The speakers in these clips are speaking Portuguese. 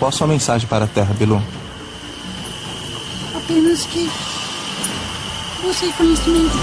Qual a sua mensagem para a Terra, Bilu? Apenas que você conhecimento.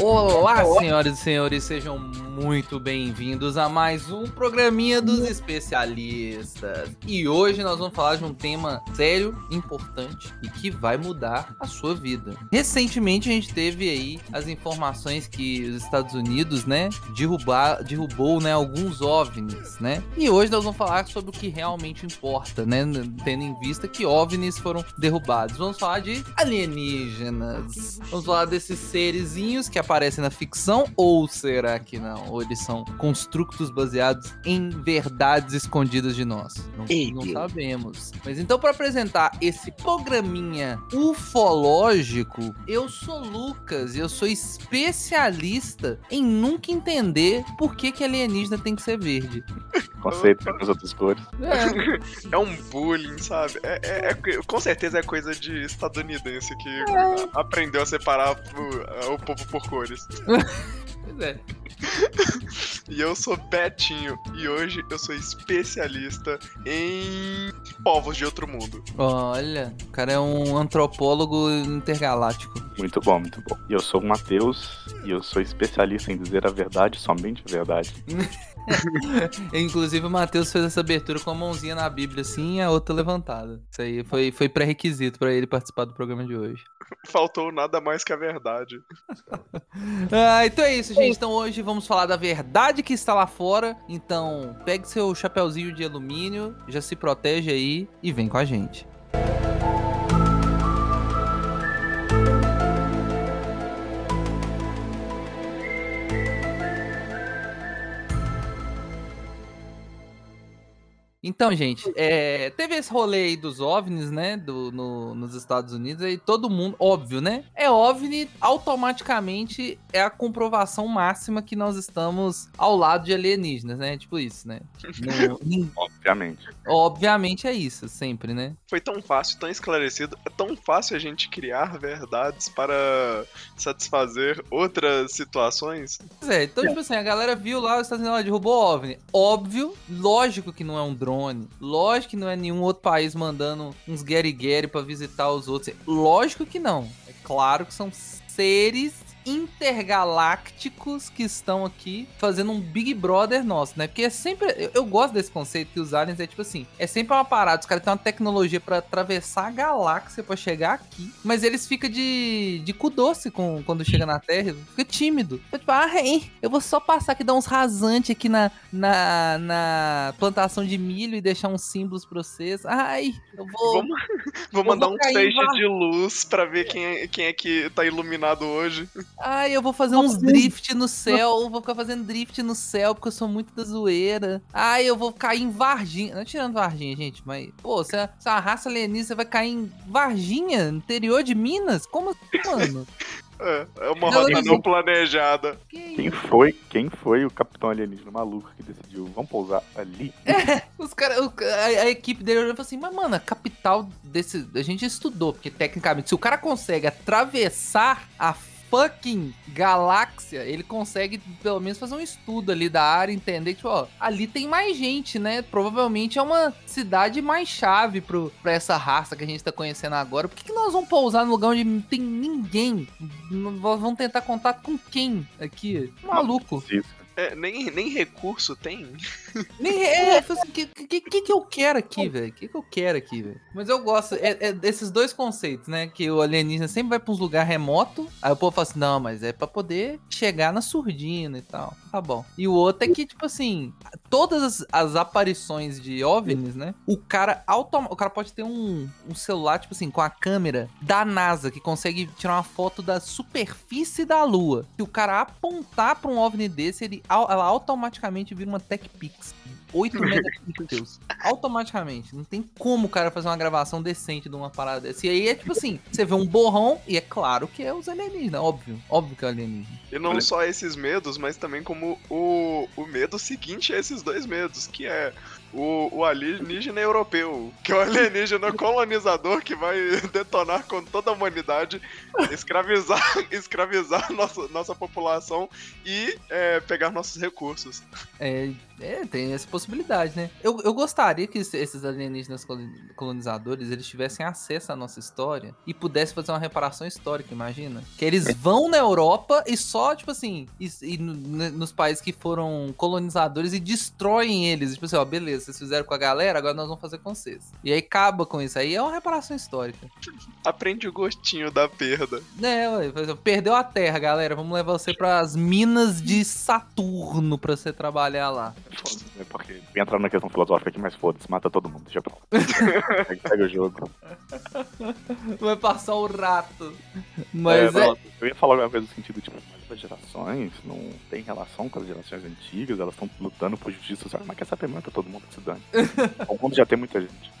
Olá, senhoras e senhores, sejam muito bem-vindos a mais um programinha dos especialistas. E hoje nós vamos falar de um tema sério, importante e que vai mudar a sua vida. Recentemente a gente teve aí as informações que os Estados Unidos, né, derrubar, derrubou, né, alguns OVNIs, né? E hoje nós vamos falar sobre o que realmente importa, né, tendo em vista que OVNIs foram derrubados. Vamos falar de alienígenas. Vamos falar desses serezinhos que aparecem na ficção ou será que não? Ou eles são construtos baseados em verdades escondidas de nós? Não, não sabemos. Mas então, para apresentar esse programinha ufológico, eu sou Lucas e eu sou especialista em nunca entender por que, que alienígena tem que ser verde. Conceito com as outras cores. É. é um bullying, sabe? É, é, é, com certeza é coisa de estadunidense que é. aprendeu a separar o, o povo por cores. Pois é. e eu sou Betinho e hoje eu sou especialista em povos de outro mundo. Olha, o cara é um antropólogo intergaláctico. Muito bom, muito bom. E eu sou o Matheus e eu sou especialista em dizer a verdade, somente a verdade. Inclusive o Matheus fez essa abertura com a mãozinha na Bíblia assim e a outra levantada. Isso aí foi, foi pré-requisito para ele participar do programa de hoje. Faltou nada mais que a verdade. ah, então é isso, gente. Então hoje vamos falar da verdade que está lá fora. Então pegue seu chapéuzinho de alumínio, já se protege aí e vem com a gente. Então, gente, é, teve esse rolê aí dos OVNIs, né, do, no, nos Estados Unidos, e todo mundo, óbvio, né? É OVNI, automaticamente é a comprovação máxima que nós estamos ao lado de alienígenas, né? Tipo isso, né? No, Obviamente. Obviamente é isso, sempre, né? Foi tão fácil, tão esclarecido, é tão fácil a gente criar verdades para satisfazer outras situações. Pois é, então, tipo assim, a galera viu lá, os Estados Unidos derrubou OVNI. Óbvio, lógico que não é um drone. Lógico que não é nenhum outro país mandando uns guerigueri para visitar os outros. Lógico que não. É claro que são seres intergalácticos que estão aqui fazendo um Big Brother nosso, né? Porque é sempre. Eu, eu, gosto desse conceito que os aliens é tipo assim: é sempre uma parada. Os caras têm uma tecnologia para atravessar a galáxia para chegar aqui, mas eles ficam de, de cu doce com, quando chega na Terra, fica tímido. Então, tipo, ah, hein, eu vou só passar aqui, dar uns rasantes aqui na, na, na plantação de milho e deixar uns símbolos pra vocês. Ai, eu vou. Vamos, vou mandar vou um feixe de luz para ver quem é, quem é que tá iluminado hoje. Ai, eu vou fazer uns drift no céu, vou ficar fazendo drift no céu porque eu sou muito da zoeira. Ai, eu vou cair em Varginha. Não tirando Varginha, gente, mas, pô, se é, se é uma raça alienígena, você vai cair em Varginha, interior de Minas? Como assim, mano? É, é uma rota não planejada. Quem foi, quem foi o capitão alienígena maluco que decidiu, vamos pousar ali? É, os caras, a, a, equipe dele olhou e falou assim, mas mano, a capital desse, a gente estudou, porque tecnicamente, se o cara consegue atravessar a fucking galáxia, ele consegue pelo menos fazer um estudo ali da área, entender que, tipo, ó, ali tem mais gente, né? Provavelmente é uma cidade mais chave pro, pra essa raça que a gente tá conhecendo agora. Por que, que nós vamos pousar no lugar onde não tem ninguém? Vamos tentar contato com quem aqui? Maluco. Isso. É, nem, nem recurso tem. Nem é, assim, que, que, que, que eu quero aqui, velho? O que, que eu quero aqui, velho? Mas eu gosto é, é, desses dois conceitos, né? Que o alienígena sempre vai pra uns lugares remotos. Aí o povo fala assim: não, mas é pra poder chegar na surdina e tal. Tá bom. E o outro é que, tipo assim, todas as, as aparições de OVNIs, né? O cara autom o cara pode ter um, um celular, tipo assim, com a câmera da NASA, que consegue tirar uma foto da superfície da Lua. Se o cara apontar pra um OVNI desse, ele ela automaticamente vira uma Tech Pix. 8 megapixels. automaticamente. Não tem como o cara fazer uma gravação decente de uma parada dessa. E aí é tipo assim: você vê um borrão e é claro que é os alienígenas, óbvio. Óbvio que é alienígena. E não Olha. só esses medos, mas também como o, o medo seguinte a esses dois medos, que é o, o alienígena europeu, que é o alienígena colonizador que vai detonar com toda a humanidade, escravizar, escravizar nossa, nossa população e é, pegar nossos recursos. É, é, tem essa possibilidade, né? Eu, eu gostaria que es- esses alienígenas colon- colonizadores eles tivessem acesso à nossa história e pudessem fazer uma reparação histórica, imagina? Que eles vão na Europa e só, tipo assim, e, e nos países que foram colonizadores e destroem eles. Tipo assim, ó, beleza, vocês fizeram com a galera, agora nós vamos fazer com vocês. E aí acaba com isso. Aí é uma reparação histórica. Aprende o gostinho da perda. É, ué, perdeu a terra, galera. Vamos levar você pras minas de Saturno pra você trabalhar lá. Né? Porque entrar na questão filosófica aqui, mas foda-se, mata todo mundo, deixa pra lá. Pega- o jogo. Vai passar o rato. Mas É, é. não, Eu ia falar uma coisa no sentido, tipo, gerações não tem relação com as gerações antigas, elas estão lutando por justiça social, mas quer saber, mata todo mundo que se dane. o mundo já tem muita gente.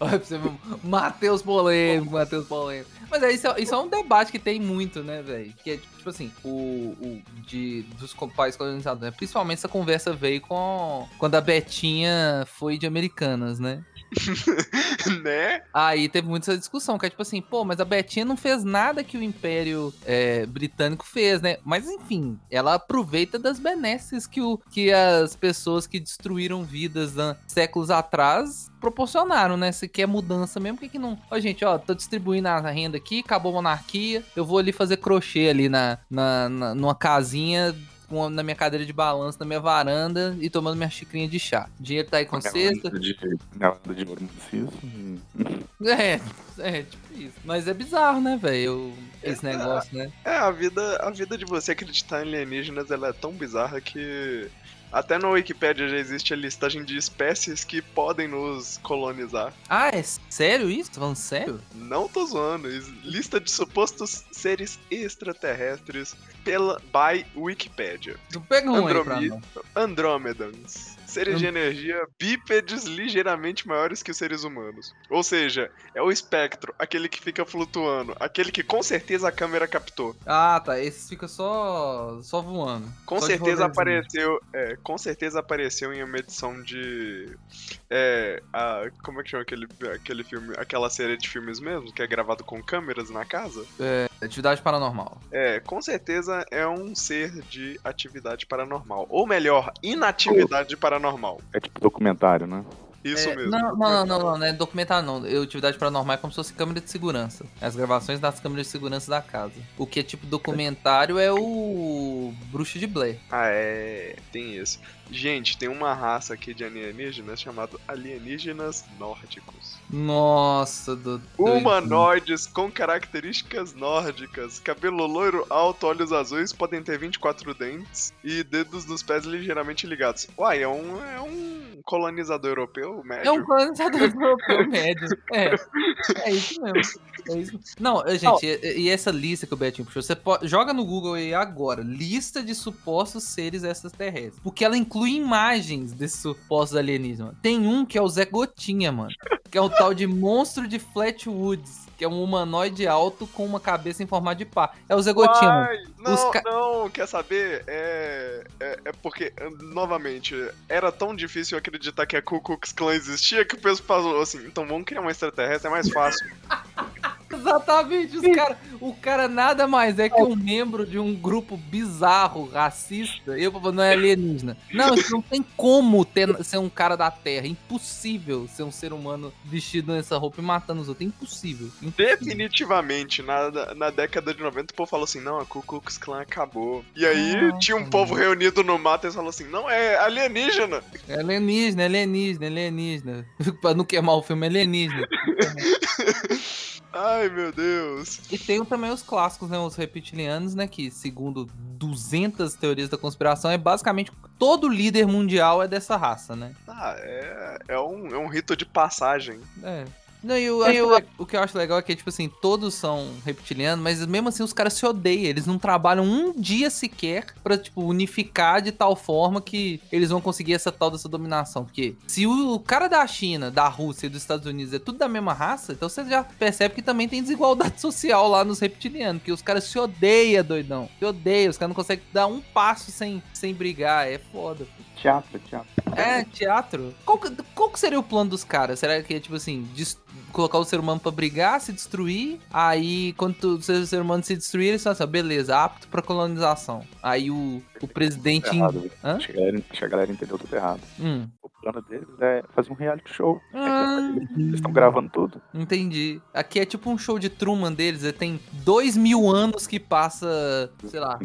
Olha pra você ver, Matheus polêmico, Matheus polêmico. Mas é, isso, é, isso é um debate que tem muito, né, velho? Que é tipo assim, o, o de, dos países colonizados, né? Principalmente essa conversa veio com quando a Betinha foi de Americanas, né? né? Aí teve muita discussão, que é tipo assim, pô, mas a Betinha não fez nada que o Império é, Britânico fez, né? Mas enfim, ela aproveita das benesses que, o, que as pessoas que destruíram vidas né, séculos atrás proporcionaram, né? Se quer mudança mesmo, por que, que não. Ó, gente, ó, tô distribuindo a renda aqui, acabou a monarquia, eu vou ali fazer crochê ali na, na, na- numa casinha. Com- Na minha cadeira de balanço, na minha varanda e tomando minha xicrinha de chá. Dinheiro tá aí com cesta. De, de, de ouro maciço. É, é, tipo isso. Mas é bizarro, né, velho? Esse negócio, né? É, a vida, a vida de você acreditar em alienígenas ela é tão bizarra que até na Wikipedia já existe a listagem de espécies que podem nos colonizar. Ah, é sério isso? Tá falando sério? Não tô zoando. is- Lista de supostos seres extraterrestres pela by Wikipedia. Tu pega um aí nós. Andrômedans. Seres de energia bípedes ligeiramente maiores que os seres humanos. Ou seja, é o espectro, aquele que fica flutuando, aquele que com certeza a câmera captou. Ah, tá. Esse fica só só voando. Com Só certeza apareceu, é, com certeza apareceu em uma edição de é, a, como é que chama aquele, aquele filme, aquela série de filmes mesmo, que é gravado com câmeras na casa? Atividade paranormal. É, com certeza é um ser de atividade paranormal, ou melhor, inatividade paranormal. É tipo documentário, né? Isso É, mesmo. Não, não, não, não, não, não é documentário não. Eu, atividade paranormal é como se fosse câmera de segurança. As gravações das câmeras de segurança da casa. O que é tipo documentário é o Bruxo de Blair. Ah, é, tem isso. Gente, tem uma raça aqui de alienígenas chamado alienígenas nórdicos. Nossa, do. Humanoides com características nórdicas, cabelo loiro alto, olhos azuis, podem ter 24 dentes e dedos nos pés ligeiramente ligados. Uai, é um, é um colonizador europeu médio? É um colonizador europeu médio. É. É isso mesmo. É isso. Não, eh, gente, e, e essa lista que o Betinho puxou, você pode, joga no Google aí agora, lista de supostos seres extraterrestres. Porque ela inclui imagens desses supostos alienígenas. Tem um que é o Zé Gotinha, mano. Que é o tal de monstro de Flatwoods. Que é um humanoide alto com uma cabeça em formato de pá. É o Zé Gotinha, mano. Não, ca- não, quer saber? É, é, é porque, novamente, era tão difícil acreditar que a Ku Klux Klan existia que o pessoal falou assim, então vamos criar um extraterrestre, é mais fácil. Exatamente, os cara, o cara nada mais é que um membro de um grupo bizarro, racista. Eu não é alienígena. Não, isso não tem como ter, ser um cara da Terra. Impossível ser um ser humano vestido nessa roupa e matando os outros. Impossível. Impossível. Definitivamente, na, na década de 90, o povo falou assim, não, a Ku Klux Klan acabou. E aí tinha um povo reunido no mato e falaram assim, não, é alienígena. É alienígena, é alienígena, é alienígena. pra não queimar o filme, é alienígena. Ai, meu Deus. E tem também os clássicos, né? Os reptilianos, né? Que, segundo 200 teorias da conspiração, é basicamente todo líder mundial é dessa raça, né? Ah, é, é, um, é um rito de passagem. É. Não, e eu acho le- o que eu acho legal é que, tipo assim, todos são reptilianos, mas mesmo assim os caras se odeiam. Eles não trabalham um dia sequer pra, tipo, unificar de tal forma que eles vão conseguir essa tal dessa dominação. Porque se o cara da China, da Rússia e dos Estados Unidos é tudo da mesma raça, então você já percebe que também tem desigualdade social lá nos reptilianos. Porque os caras se odeiam, doidão. Se odeiam, os caras não conseguem dar um passo sem, sem brigar. É foda. pô. Teatro, teatro. É, teatro. Qual, que- qual que seria o plano dos caras? Será que é tipo assim, colocar o ser humano pra brigar, se destruir? Aí, quando o ser humano se destruir, eles falam assim, beleza, apto pra colonização. Aí o, o presidente. Errado? Acho que galera- acho que a galera entendeu tudo errado. Hum, Plano deles é fazer um reality show. Ah. Eles estão gravando tudo. entendi. Aqui é tipo um show de Truman deles. é, Tem dois mil anos que passa, sei lá.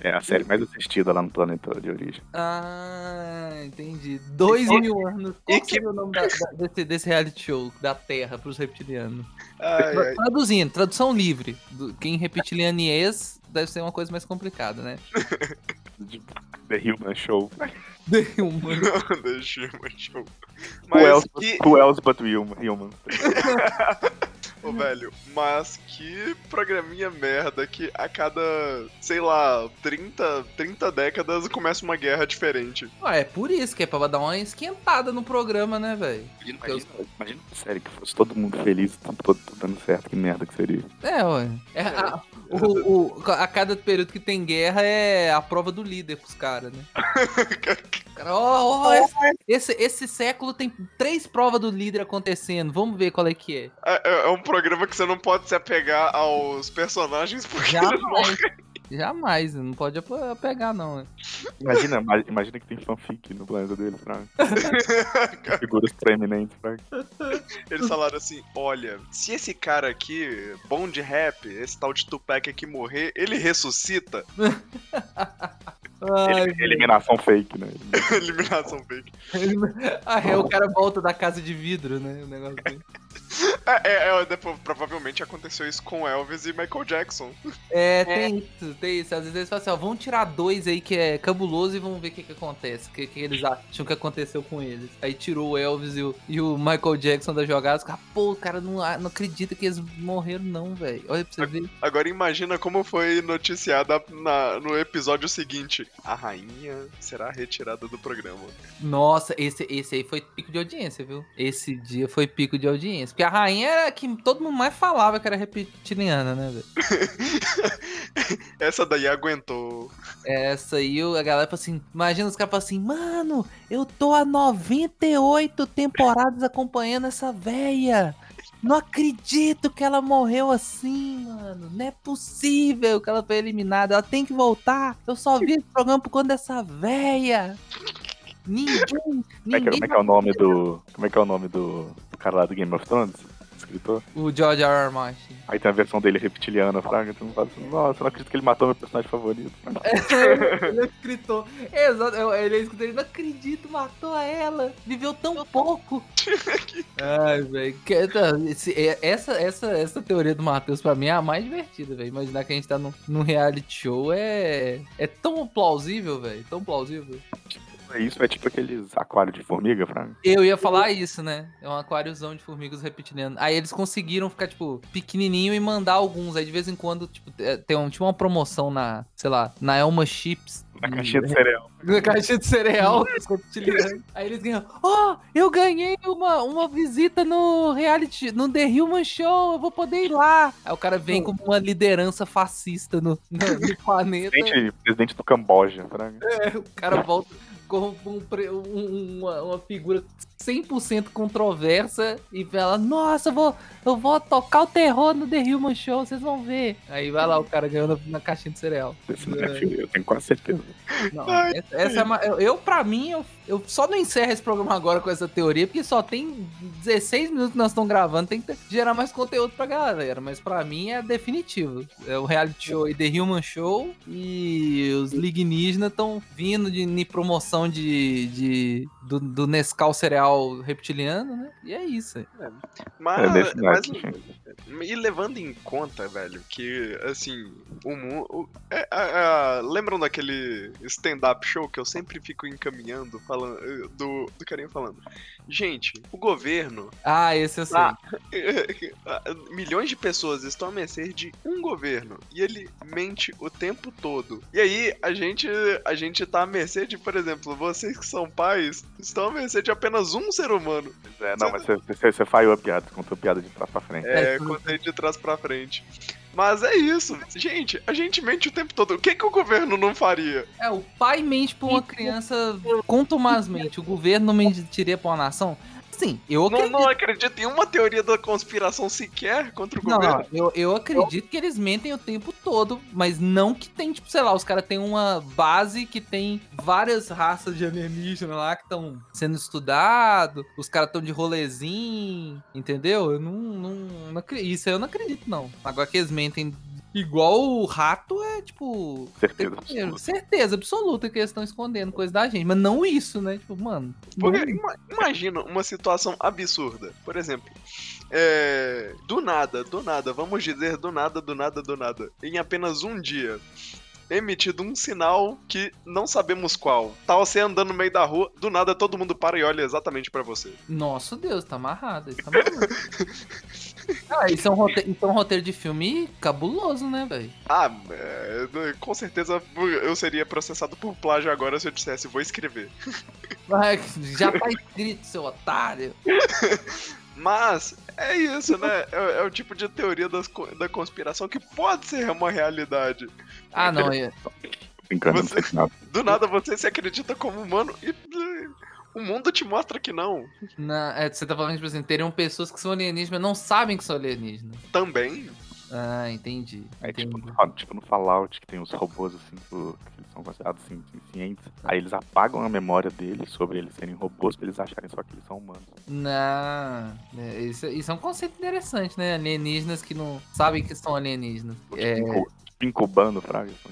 É a série mais assistida lá no planeta de origem. Ah, entendi. Dois E- mil anos. e Qual que- seria o nome da- da- desse, desse reality show da Terra pros reptilianos? Ai, ai. Traduzindo, tradução livre. Do, quem reptilianiês deve ser uma coisa mais complicada, né? De The Human Show. Humano. Deixa eu show. Who Mas else, que, who else but human? human? ô, velho, mas que programinha merda que a cada, sei lá, 30, 30 décadas começa uma guerra diferente. Ah, é por isso que é pra dar uma esquentada no programa, né, velho? Imagina, imagina uma série que fosse todo mundo feliz, todo dando certo. Que merda que seria. É, ué. É, a, o, o- a cada período que tem guerra é a prova do líder pros caras, né? Cara, ó, ó, esse, esse, esse século tem três provas do líder acontecendo. Vamos ver qual é que é. É, é- é um programa que você não pode se apegar aos personagens porque eles morrem. Jamais. Jamais, não pode pegar, não. né? Imagina, ima- imagina que tem fanfic no planeta deles, pra figuras proeminentes. Pra... Eles falaram assim: olha, se esse cara aqui, bom de rap, esse tal de Tupac aqui morrer, ele ressuscita. Ai, Elim- Eliminação fake, né? Eliminação fake. ah, é, o cara volta da casa de vidro, né? O negócio assim. É, é, é, depois, provavelmente aconteceu isso com Elvis e Michael Jackson. É, tem isso, tem isso. Às vezes eles falam assim, ó, vamos tirar dois aí que é cabuloso e vamos ver o que que acontece. O que, que eles acham que aconteceu com eles. Aí tirou o Elvis e o, e o Michael Jackson da jogada. Os caras, pô, o cara não, ah, não acredita que eles morreram não, velho. Olha pra você ver. Agora imagina como foi noticiada na- no episódio seguinte. A rainha será retirada do programa. Nossa, esse, esse aí foi pico de audiência, viu? Esse dia foi pico de audiência. Porque a rainha era que todo mundo mais falava que era reptiliana, né, velho? Essa daí aguentou. Essa aí, a galera fala assim, imagina os caras falam assim, mano, eu tô há 98 temporadas acompanhando essa véia. Não acredito que ela morreu assim, mano. Não é possível que ela foi eliminada. Ela tem que voltar. Eu só vi esse programa por conta dessa véia. Ninguém, Como é, que, ninguém. como é que é o nome do. Como é que é o nome do, do cara lá do Game of Thrones? Escritor? O George R. R. Martin. Aí tem a versão dele reptiliana, Fraga. Tu não fala assim, nossa, eu não acredito que ele matou meu personagem favorito. ele é escritor. Exato, ele é escritor. Ele não acredito, matou ela. Viveu tão pouco. Ai, velho. tá, é- Essa, essa, essa teoria do Matheus, pra mim, é a mais divertida, velho. Imaginar que a gente tá num, num reality show é. É tão plausível, velho. Tão plausível. Isso é tipo aqueles aquários de formiga, Fraga. Eu ia falar isso, né? É um aquáriozão de formigas reptilianas. Aí eles conseguiram ficar, tipo, pequenininho e mandar alguns. Aí de vez em quando, tipo, é, tem um, tinha uma promoção na, sei lá, na Elma Chips. Na caixinha de cereal. Na caixinha de cereal dos reptilianos. Aí eles ganham. Ó, eu ganhei uma, uma visita no reality, no The Human Show, eu vou poder ir lá. Aí o cara vem como uma liderança fascista no, no, planeta. Presidente, presidente do Camboja, Fraga. O cara volta com um um- uma, uma figura 100% controversa e fala: Nossa, eu vou, eu vou tocar o terror no The Human Show, vocês vão ver. Aí vai lá o cara ganhando na caixinha de cereal. Esse é eu tenho quase certeza. Não, essa, essa é uma, eu, eu, pra mim, eu, eu só não encerro esse programa agora com essa teoria, porque só tem 16 minutos que nós estamos gravando, tem que gerar mais conteúdo pra galera. Mas pra mim é definitivo. É o reality show e The Human Show e os lignígenas estão vindo de, em promoção de, de, do, do Nescau cereal reptiliano, né? E é isso. Mas, É mas- naipe. e levando em conta, velho, que assim, o mundo. É, é, é, lembram daquele stand-up show que eu sempre fico encaminhando, falando eh, do, do carinha falando. Gente, o governo Ah, esse eu sei. Ah. milhões de pessoas estão a mercê de um governo e ele mente o tempo todo. E aí a gente a gente tá à mercê de, por exemplo, vocês que são pais estão à mercê de apenas um ser humano. É, não, mas você, você, você falhou a piada, contou a piada de trás pra frente. É, É, contei de trás pra frente. Mas é isso. Gente, a gente mente o tempo todo. O que, que o governo não faria? É, o pai mente pra uma criança contumazmente. O governo não mentiria pra uma nação? Sim, eu Não, acredito. não acredito em uma teoria da conspiração sequer contra o Não, governo. não, eu, eu acredito que eles mentem o tempo todo, mas não que tem, tipo, sei lá, os caras têm uma base que tem várias raças de alienígena lá que estão sendo estudado, os caras estão de rolezinho, entendeu? Eu não, não, não acredito. Isso eu não acredito, não. Agora que eles mentem igual o rato é, tipo. Certeza absoluta. certeza absoluta que eles estão escondendo coisa da gente, mas não isso, né? Tipo, mano. Porque não- ima- imagina uma situação absurda. Por exemplo, é, do nada, do nada, vamos dizer do nada, do nada, do nada. Em apenas um dia. Emitido um sinal que não sabemos qual. Tá você andando no meio da rua, do nada todo mundo para e olha exatamente pra você. Nossa Deus, tá amarrado. Tá maluco. ah, isso é, um roteiro, isso é um roteiro de filme cabuloso, né, velho? Ah, com certeza eu seria processado por plágio agora se eu dissesse vou escrever. Ai, Já tá escrito, seu otário. Mas é isso, né? É, é o tipo de teoria das da conspiração que pode ser uma realidade. Ah, não, é. Você-. Do nada você se acredita como humano e o mundo te mostra que não. Na, é, você tá falando, tipo assim, teriam pessoas que são alienígenas, mas não sabem que são alienígenas. Também. Ah, entendi. É tipo, entendi. no- tipo no Fallout, que tem os robôs assim, que que eles são considerados assim, cientes. Aí eles apagam a memória deles sobre eles serem robôs pra eles acharem só que eles são humanos. Não. é, isso, isso é um conceito interessante, né? Alienígenas que não sabem que são alienígenas. Tipo, É, tipo, incubando fragas. só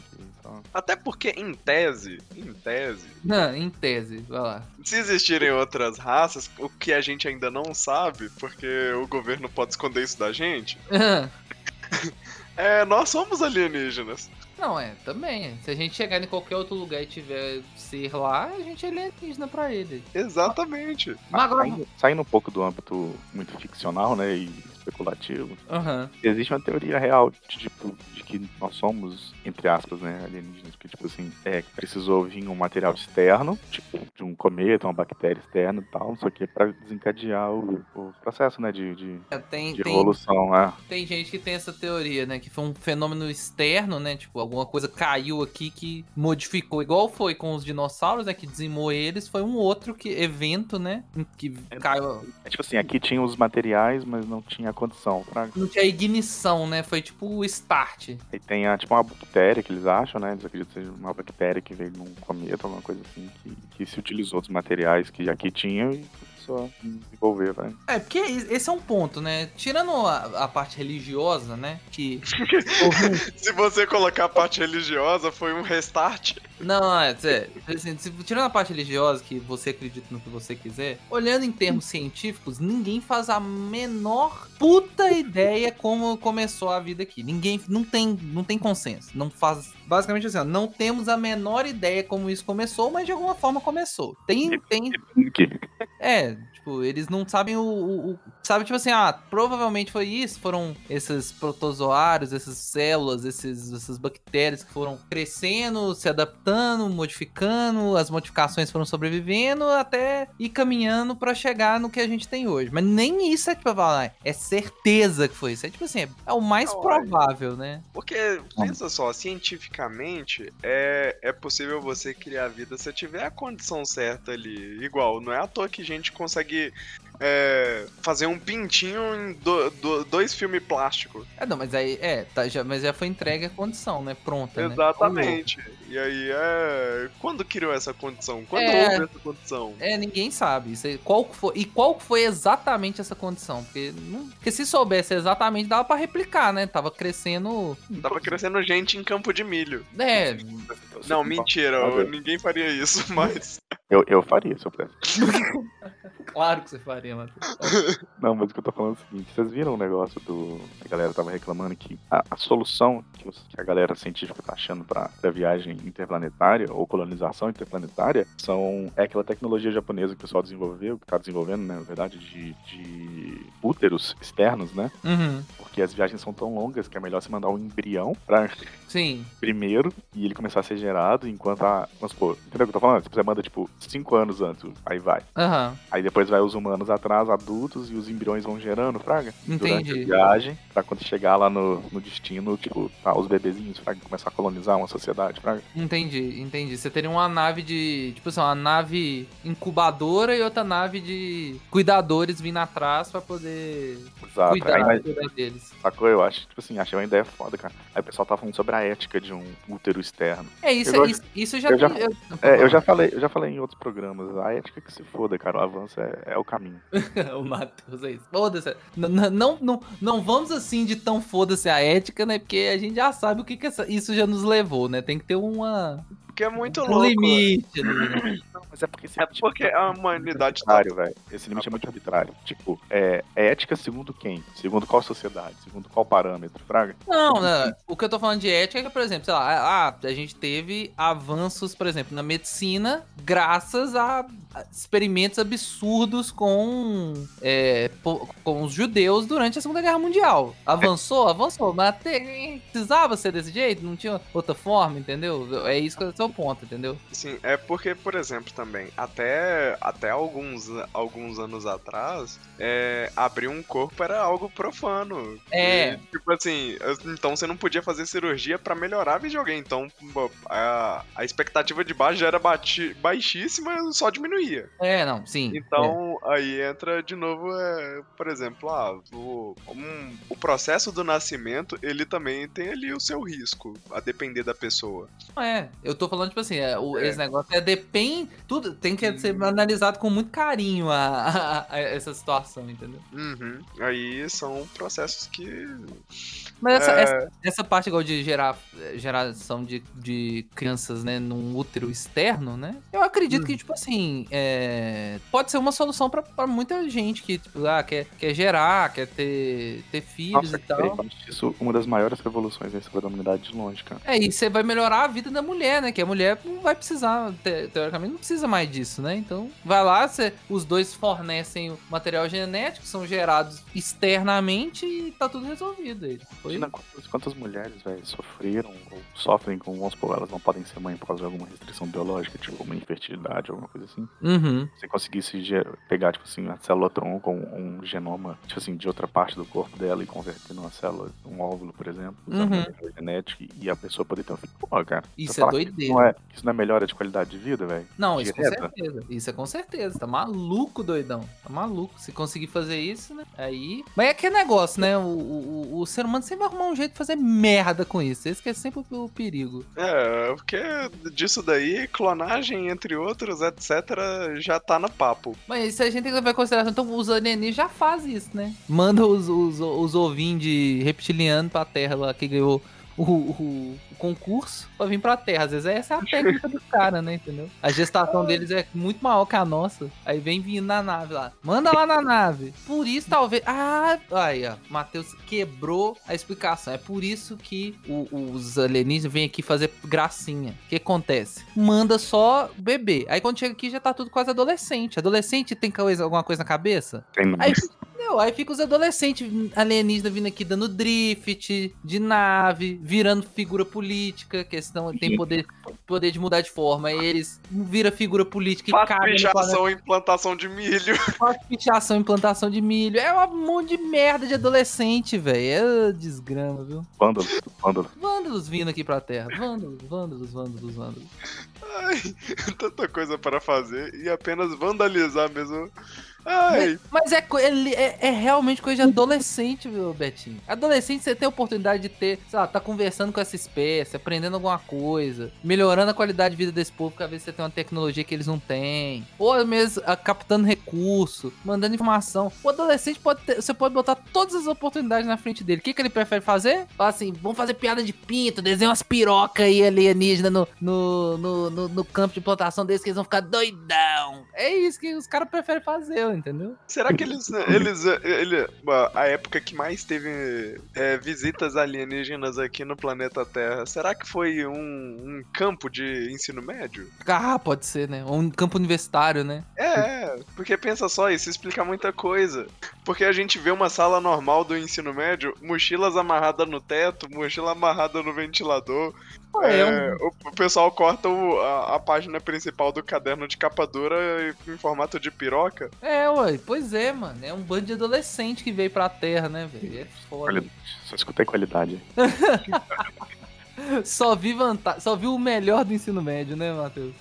Até porque, em tese, em tese, não, em tese, vai lá. se existirem outras raças, o que a gente ainda não sabe, porque o governo pode esconder isso da gente, é nós somos alienígenas. Não, é, também. Se a gente chegar em qualquer outro lugar e tiver ser lá, a gente é alienígena pra ele. Exatamente. Mas agora. Saindo, saindo um pouco do âmbito muito ficcional, né, e especulativo, Aham. existe uma teoria real de, tipo, de que nós somos, entre aspas, né, alienígenas, porque, tipo assim, é, precisou vir um material externo, tipo, de um cometa, uma bactéria externa e tal, o que, pra desencadear o, o processo, né, de, de, É, Tem, de tem, evolução, né. tem gente que tem essa teoria, né? Que foi um fenômeno externo, né? Tipo, alguma coisa caiu aqui que modificou. Igual foi com os dinossauros, né? Que dizimou eles. Foi um outro que, evento, né? Que caiu. É tipo assim, aqui tinha os materiais, mas não tinha condição. Pra... Não tinha ignição, né? Foi tipo o start. Aí tem a, tipo uma bactéria que eles acham, né? Eles acreditam que seja uma bactéria que veio num cometa, alguma coisa assim, que, que se utilizou dos materiais que aqui tinham e começou a desenvolver, vai. É, porque esse é um ponto, né? Tirando a, a parte religiosa, né? Que. Se você colocar a parte religiosa, foi um restart. Não, é, é, assim, se- tirando a parte religiosa, que você acredita no que você quiser, olhando em termos científicos, ninguém faz a menor puta ideia como começou a vida aqui. Ninguém, não tem, não tem consenso. Não faz, basicamente assim, ó, não temos a menor ideia como isso começou, mas de alguma forma começou. Tem, tem, Que- é, tipo, eles não sabem o, o, o- Sabe, tipo assim, ah, provavelmente foi isso. Foram esses protozoários, essas células, esses, essas bactérias que foram crescendo, se adaptando, modificando, as modificações foram sobrevivendo até ir caminhando pra chegar no que a gente tem hoje. Mas nem isso é pra falar, é certeza que foi isso. É tipo assim, é, é o mais Olha. provável, né? Porque, pensa só, cientificamente é, é possível você criar vida se tiver a condição certa ali. Igual, não é à toa que a gente consegue é, fazer um pintinho em do- do- dois filmes plásticos. É, não, mas aí, é, tá, já, mas já foi entregue a condição, né? Pronta, né? Exatamente. E aí é. Quando criou essa condição? Quando É. houve essa condição? É, ninguém sabe. Isso aí, qual foi, e qual foi exatamente essa condição? Porque, não- porque se soubesse exatamente, dava pra replicar, né? Tava crescendo. Tava crescendo gente em campo de milho. É, Não, mentira, velho. ninguém faria isso, mas. Eu, eu faria se eu pudesse. claro que você faria, mano. Não, mas o que eu tô falando é o seguinte, vocês viram o negócio do. A galera tava reclamando que a, a solução que, os- que a galera científica tá achando pra, pra viagem interplanetária ou colonização interplanetária são é aquela tecnologia japonesa que o pessoal desenvolveu, que tá desenvolvendo, né, na verdade, de, de úteros externos, né? Uhum. Porque as viagens são tão longas que é melhor você mandar um embrião pra Sim. primeiro e ele começar a ser gerado enquanto a. Vamos supor, entendeu o que eu tô falando? Você manda, tipo, cinco anos antes, aí vai. Aham. Aí depois vai os humanos atrás, adultos, e os embriões vão gerando, Fraga. Durante Entendi. a viagem, pra quando chegar lá no, no destino, tipo, tá, os bebezinhos, Fraga, começar a colonizar uma sociedade, Fraga. Entendi, entendi. Você teria uma nave de. Tipo assim, uma nave incubadora e outra nave de cuidadores vindo atrás pra poder Exato. Aí, cuidar, mas, cuidar deles. sacou? Eu acho, tipo assim, achei uma ideia foda, cara. Aí o pessoal tá falando sobre a ética de um útero externo. É, isso, Eu é- isso, isso já eu já- eu- É, eu já falei, eu já falei em outros programas, a ética que se foda, cara. O avanço é, é o caminho. o Matheus é isso. Foda-se. Não, não, não vamos assim de tão foda-se a ética, né? Porque a gente já sabe o que, que essa- isso já nos levou, né? Tem que ter uma, Porque é muito louco. limite né? Não, mas é porque esse É limite porque muito a humanidade tá arbitrário, velho. Esse limite é muito arbitrário. Tipo, é, é ética segundo quem? Segundo qual sociedade? Segundo qual parâmetro, Fraga? Não, não, o que eu tô falando de ética é que, por exemplo, sei lá, ah, a gente teve avanços, por exemplo, na medicina, graças a a experimentos absurdos com, é, com os judeus durante a Segunda Guerra Mundial. Avançou, avançou, mas até precisava ser desse jeito, não tinha outra forma, entendeu? É isso que é o seu ponto, entendeu? Sim, é porque, por exemplo, também, até, até alguns, alguns anos atrás, é, abrir um corpo era algo profano. É. E, tipo assim, então você não podia fazer cirurgia pra melhorar videogame. Então a, a expectativa de base já era baixíssima, só diminuía. É, não, sim. Então, aí entra de novo, é, por exemplo, ah, o, um- o processo do nascimento, ele também tem ali o seu risco, a depender da pessoa. É, eu tô falando, tipo assim, é, o, É. esse negócio é depende. Tudo tem que ser analisado com muito carinho a, a- a essa situação, entendeu? Uhum. Aí são processos que. Mas essa, É. essa, essa parte igual de gerar geração de, de crianças, né, num útero externo, né? Eu acredito Hum. que, tipo assim, é, pode ser uma solução pra, pra muita gente que, tipo, ah, quer, quer gerar, quer ter, ter filhos Nossa, e tal. eu acho isso uma das maiores revoluções da história da humanidade de longe, cara. É, e você vai melhorar a vida da mulher, né? Que a mulher não vai precisar, te- teoricamente, não precisa mais disso, né? Então, vai lá, você, os dois fornecem o material genético, são gerados externamente e tá tudo resolvido. aí. Imagina quantas, quantas mulheres, velho, sofreram ou sofrem com, vamos supor, elas não podem ser mãe por causa de alguma restrição biológica, tipo uma infertilidade, alguma coisa assim. Uhum. Se conseguisse pegar, tipo assim, a célula tronco, um, um genoma, tipo assim, de outra parte do corpo dela e converter numa célula, um óvulo, por exemplo, usando Uhum. genético e a pessoa poder ter um filho. Pô, cara. Isso é que doideira. Não é, isso não é melhora de qualidade de vida, velho? Não, isso com Direta? certeza. Isso é com certeza. Tá maluco, doidão. Tá maluco. Se conseguir fazer isso, né? Aí. Mas é aquele negócio, né? O, o, o- o ser humano sempre vai arrumar um jeito de fazer merda com isso. Esse que é sempre o, o perigo. É, porque disso daí, clonagem, entre outros, etc., já tá no papo. Mas isso a gente tem que levar em consideração. Então, os alienígenas já fazem isso, né? Manda os, os, os ovinhos de reptiliano pra Terra lá, que ganhou o, o- o concurso, pra vir pra Terra. Às vezes essa é a técnica dos caras, né? Entendeu? A gestação deles é muito maior que a nossa. Aí vem vindo na nave lá. Manda lá na nave. Por isso, talvez. Ah, aí, ó. Matheus quebrou a explicação. É por isso que o- os alienígenas vêm aqui fazer gracinha. O que acontece? Manda só bebê. Aí quando chega aqui já tá tudo quase adolescente. Adolescente tem coisa, alguma coisa na cabeça? Tem Aí, não, aí fica os adolescentes alienígenas vindo aqui dando drift de nave, virando figura política, que senão tem poder, poder de mudar de forma. Aí eles viram figura política e Faz cagam pichação e plantação de milho. Faz pichação e implantação de milho. É um monte de merda de adolescente, velho. É desgrama, viu? Vândalo, vândalo. Vândalos vindo aqui pra terra. Vândalos, vândalos, vândalos, vândalos. Ai, tanta coisa para fazer e apenas vandalizar mesmo. Ai, Mas é, é, é realmente coisa de adolescente, viu, Betinho? Adolescente, você tem a oportunidade de ter, sei lá, tá conversando com essa espécie, aprendendo alguma coisa, melhorando a qualidade de vida desse povo, porque às vezes você tem uma tecnologia que eles não têm. Ou mesmo ah, captando recurso, mandando informação. O adolescente pode ter, você pode botar todas as oportunidades na frente dele. O que, que ele prefere fazer? Fala assim, vamos fazer piada de pinto, desenha umas pirocas aí alienígena no, no, no, no, no campo de plantação deles que eles vão ficar doidão. É isso que os caras preferem fazer. Entendeu? Será que eles. eles ele, a época que mais teve é, visitas alienígenas aqui no planeta Terra, será que foi um, um campo de ensino médio? Ah, pode ser, né? Ou um campo universitário, né? É, porque pensa só, isso explica muita coisa. Porque a gente vê uma sala normal do ensino médio, mochilas amarradas no teto, mochila amarrada no ventilador. É, É, o, o pessoal corta o- a, a página principal do caderno de capa dura em formato de piroca. É, ué, pois é, mano. É um bando de adolescente que veio pra terra, né, velho? É foda. Qualidade. Só escutei qualidade. Só vi vantagem, só vi o melhor do ensino médio, né, Matheus?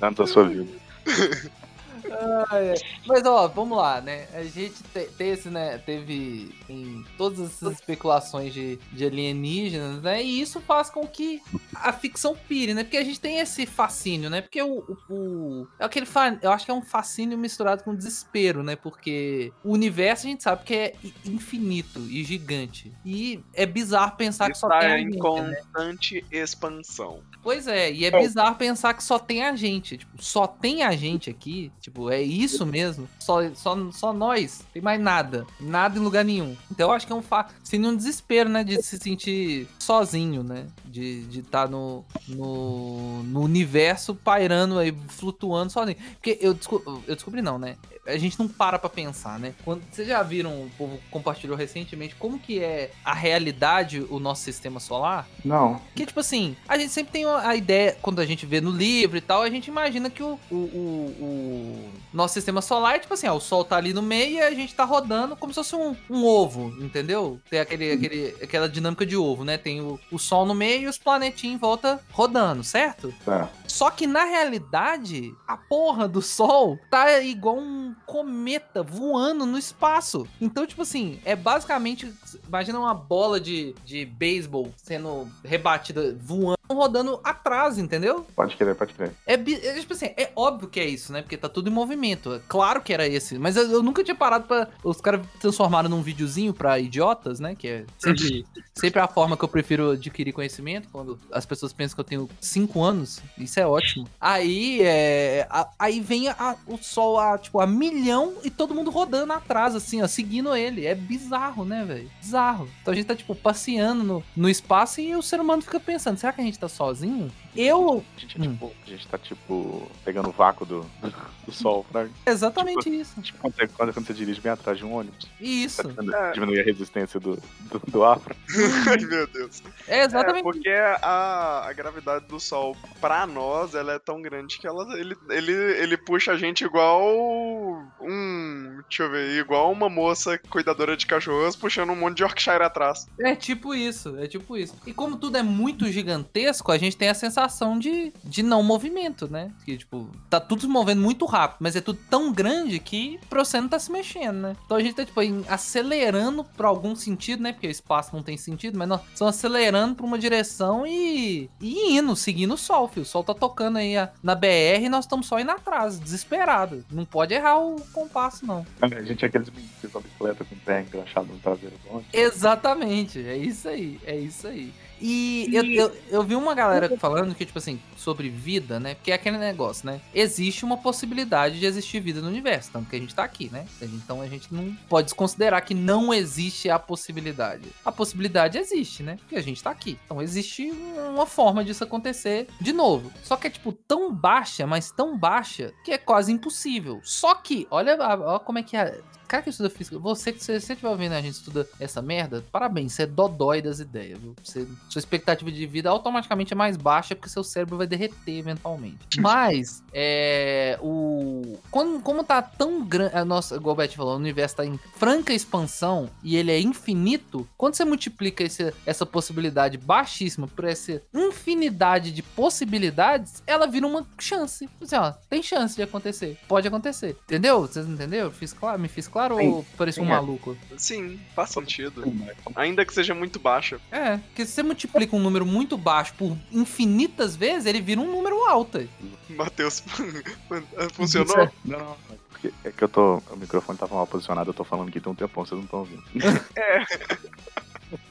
Antes da sua vida. É. Mas ó, vamos lá, né? A gente te- teve, né, teve em todas essas especulações de, de alienígenas, né? E isso faz com que a ficção pire, né? Porque a gente tem esse fascínio, né? Porque o, o- o- é aquele fa- eu acho que é um fascínio misturado com desespero, né? Porque o universo a gente sabe que é infinito e gigante. E é bizarro pensar que só tem Está a em gente, né? constante expansão. Pois é, e é bizarro pensar que só tem a gente. Tipo, só tem a gente aqui. Tipo, é isso mesmo. Só, só, só nós. Tem mais nada. Nada em lugar nenhum. Então eu acho que é um fa... Seria um desespero, né? De se sentir sozinho, né? De estar de tá no, no, no universo pairando aí, flutuando sozinho. Porque eu, desco- eu descobri, não, né? A gente não para pra pensar, né? Quando, vocês já viram, o povo compartilhou recentemente, como que é a realidade, o nosso sistema solar? Não. Que, tipo assim, a gente sempre tem a ideia, quando a gente vê no livro e tal, a gente imagina que o, o, o- o nosso sistema solar é tipo assim, ó, o Sol tá ali no meio e a gente tá rodando como se fosse um, um ovo, entendeu? Tem aquele, aquele, aquela dinâmica de ovo, né? Tem o, o Sol no meio e os planetinhos em volta rodando, certo? Tá. Só que na realidade, a porra do Sol tá igual um cometa voando no espaço. Então, tipo assim, é basicamente. Imagina uma bola de, de beisebol sendo rebatida, voando, rodando atrás, entendeu? Pode crer, pode crer. É, é, tipo assim, é óbvio que é isso, né? Porque tá tudo em movimento. É claro que era esse. Mas eu, eu nunca tinha parado pra. Os caras transformaram num videozinho pra idiotas, né? Que é sempre, sempre a forma que eu prefiro adquirir conhecimento. Quando as pessoas pensam que eu tenho 5 anos. Isso é ótimo. Aí é. a- aí vem a- o sol a, tipo, a milhão e todo mundo rodando atrás, assim, ó, seguindo ele. É bizarro, né, velho? Bizarro. Então a gente tá, tipo, passeando no, no espaço e o ser humano fica pensando: será que a gente tá sozinho? Eu. A gente, é Hum. tipo, a gente tá, tipo, pegando o vácuo do, do sol, né? Exatamente isso. Tipo, quando você, quando, quando você dirige bem atrás de um ônibus, Isso. pra diminuir a resistência do, do, do ar. Ai, meu Deus. É É, exatamente porque a, a gravidade do Sol, pra nós, ela é tão grande que ela, ele, ele, ele puxa a gente igual um. Deixa eu ver, igual uma moça cuidadora de cachorros puxando um monte de Yorkshire atrás. É tipo isso, é tipo isso. E como tudo é muito gigantesco, a gente tem a sensação de, de não movimento, né? Que, tipo, tá tudo se movendo muito rápido, mas é tudo tão grande que pra você não tá se mexendo, né? Então a gente tá, tipo, acelerando pra algum sentido, né? Porque o espaço não tem sentido, mas nós estamos acelerando pra uma direção e, e indo, seguindo o sol, filho. O sol tá tocando aí a- na BR e nós estamos só indo atrás, desesperado. Não pode errar o compasso, não. A gente é aqueles meninos que bicicleta com o pé engraxado no traseiro do. Exatamente, é isso aí, é isso aí. E eu, eu, eu vi uma galera falando que, tipo assim, sobre vida, né? Porque é aquele negócio, né? Existe uma possibilidade de existir vida no universo, tanto que a gente tá aqui, né? Então a gente não pode desconsiderar que não existe a possibilidade. A possibilidade existe, né? Porque a gente tá aqui. Então existe uma forma disso acontecer de novo. Só que é, tipo, tão baixa, mas tão baixa, que é quase impossível. Só que, olha, olha como é que é. Cara que estuda física, você que você estiver ouvindo a gente estuda essa merda, parabéns, você é dodói das ideias, viu? Você- sua expectativa de vida automaticamente é mais baixa porque seu cérebro vai derreter eventualmente. Mas, é. O. Quando, como tá tão grande. Nossa, igual o Beth falou, o universo tá em franca expansão e ele é infinito. Quando você multiplica esse- essa possibilidade baixíssima por essa infinidade de possibilidades, ela vira uma chance. Assim, ó, tem chance de acontecer. Pode acontecer. Entendeu? Vocês entenderam? Fiz claro? Me fiz claro Sim. ou pareci um Sim, é. maluco? Sim, faz sentido. Ainda que seja muito baixa. É, porque se você multiplica um número muito baixo por infinitas vezes, ele vira um número alto. Matheus, funcionou? Não, não, é porque é que eu tô. O microfone tava mal posicionado, eu tô falando aqui tem um tempão, vocês não estão ouvindo. É.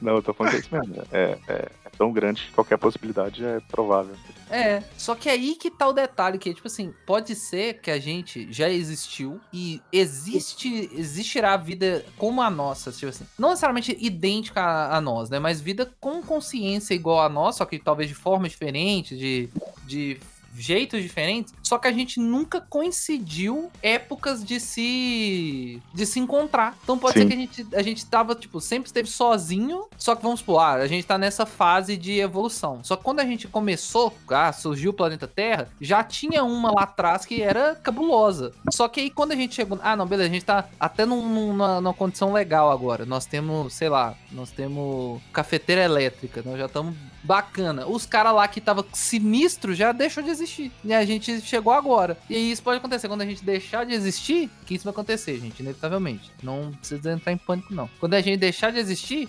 Não, eu tô falando que é isso mesmo. É, é, é tão grande que qualquer possibilidade é provável. É, só que aí que tá o detalhe, que tipo assim, pode ser que a gente já existiu e existe, existirá vida como a nossa, tipo assim, não necessariamente idêntica a, a nós, né, mas vida com consciência igual a nossa, só que talvez de forma diferente, de, de jeitos diferentes, só que a gente nunca coincidiu épocas de se de se encontrar. Então pode Sim. ser que a gente a gente tava tipo sempre esteve sozinho, só que vamos supor, ah, a gente tá nessa fase de evolução. Só que quando a gente começou, ah, surgiu o planeta Terra, já tinha uma lá atrás que era cabulosa. Só que aí quando a gente chegou, ah, não, beleza, a gente tá até num- numa, numa condição legal agora. Nós temos, sei lá, nós temos cafeteira elétrica, nós já estamos bacana. Os caras lá que tava sinistro já deixou de existir. E a gente chegou agora. E isso pode acontecer. Quando a gente deixar de existir, que isso vai acontecer, gente, inevitavelmente. Não precisa entrar em pânico, não. Quando a gente deixar de existir,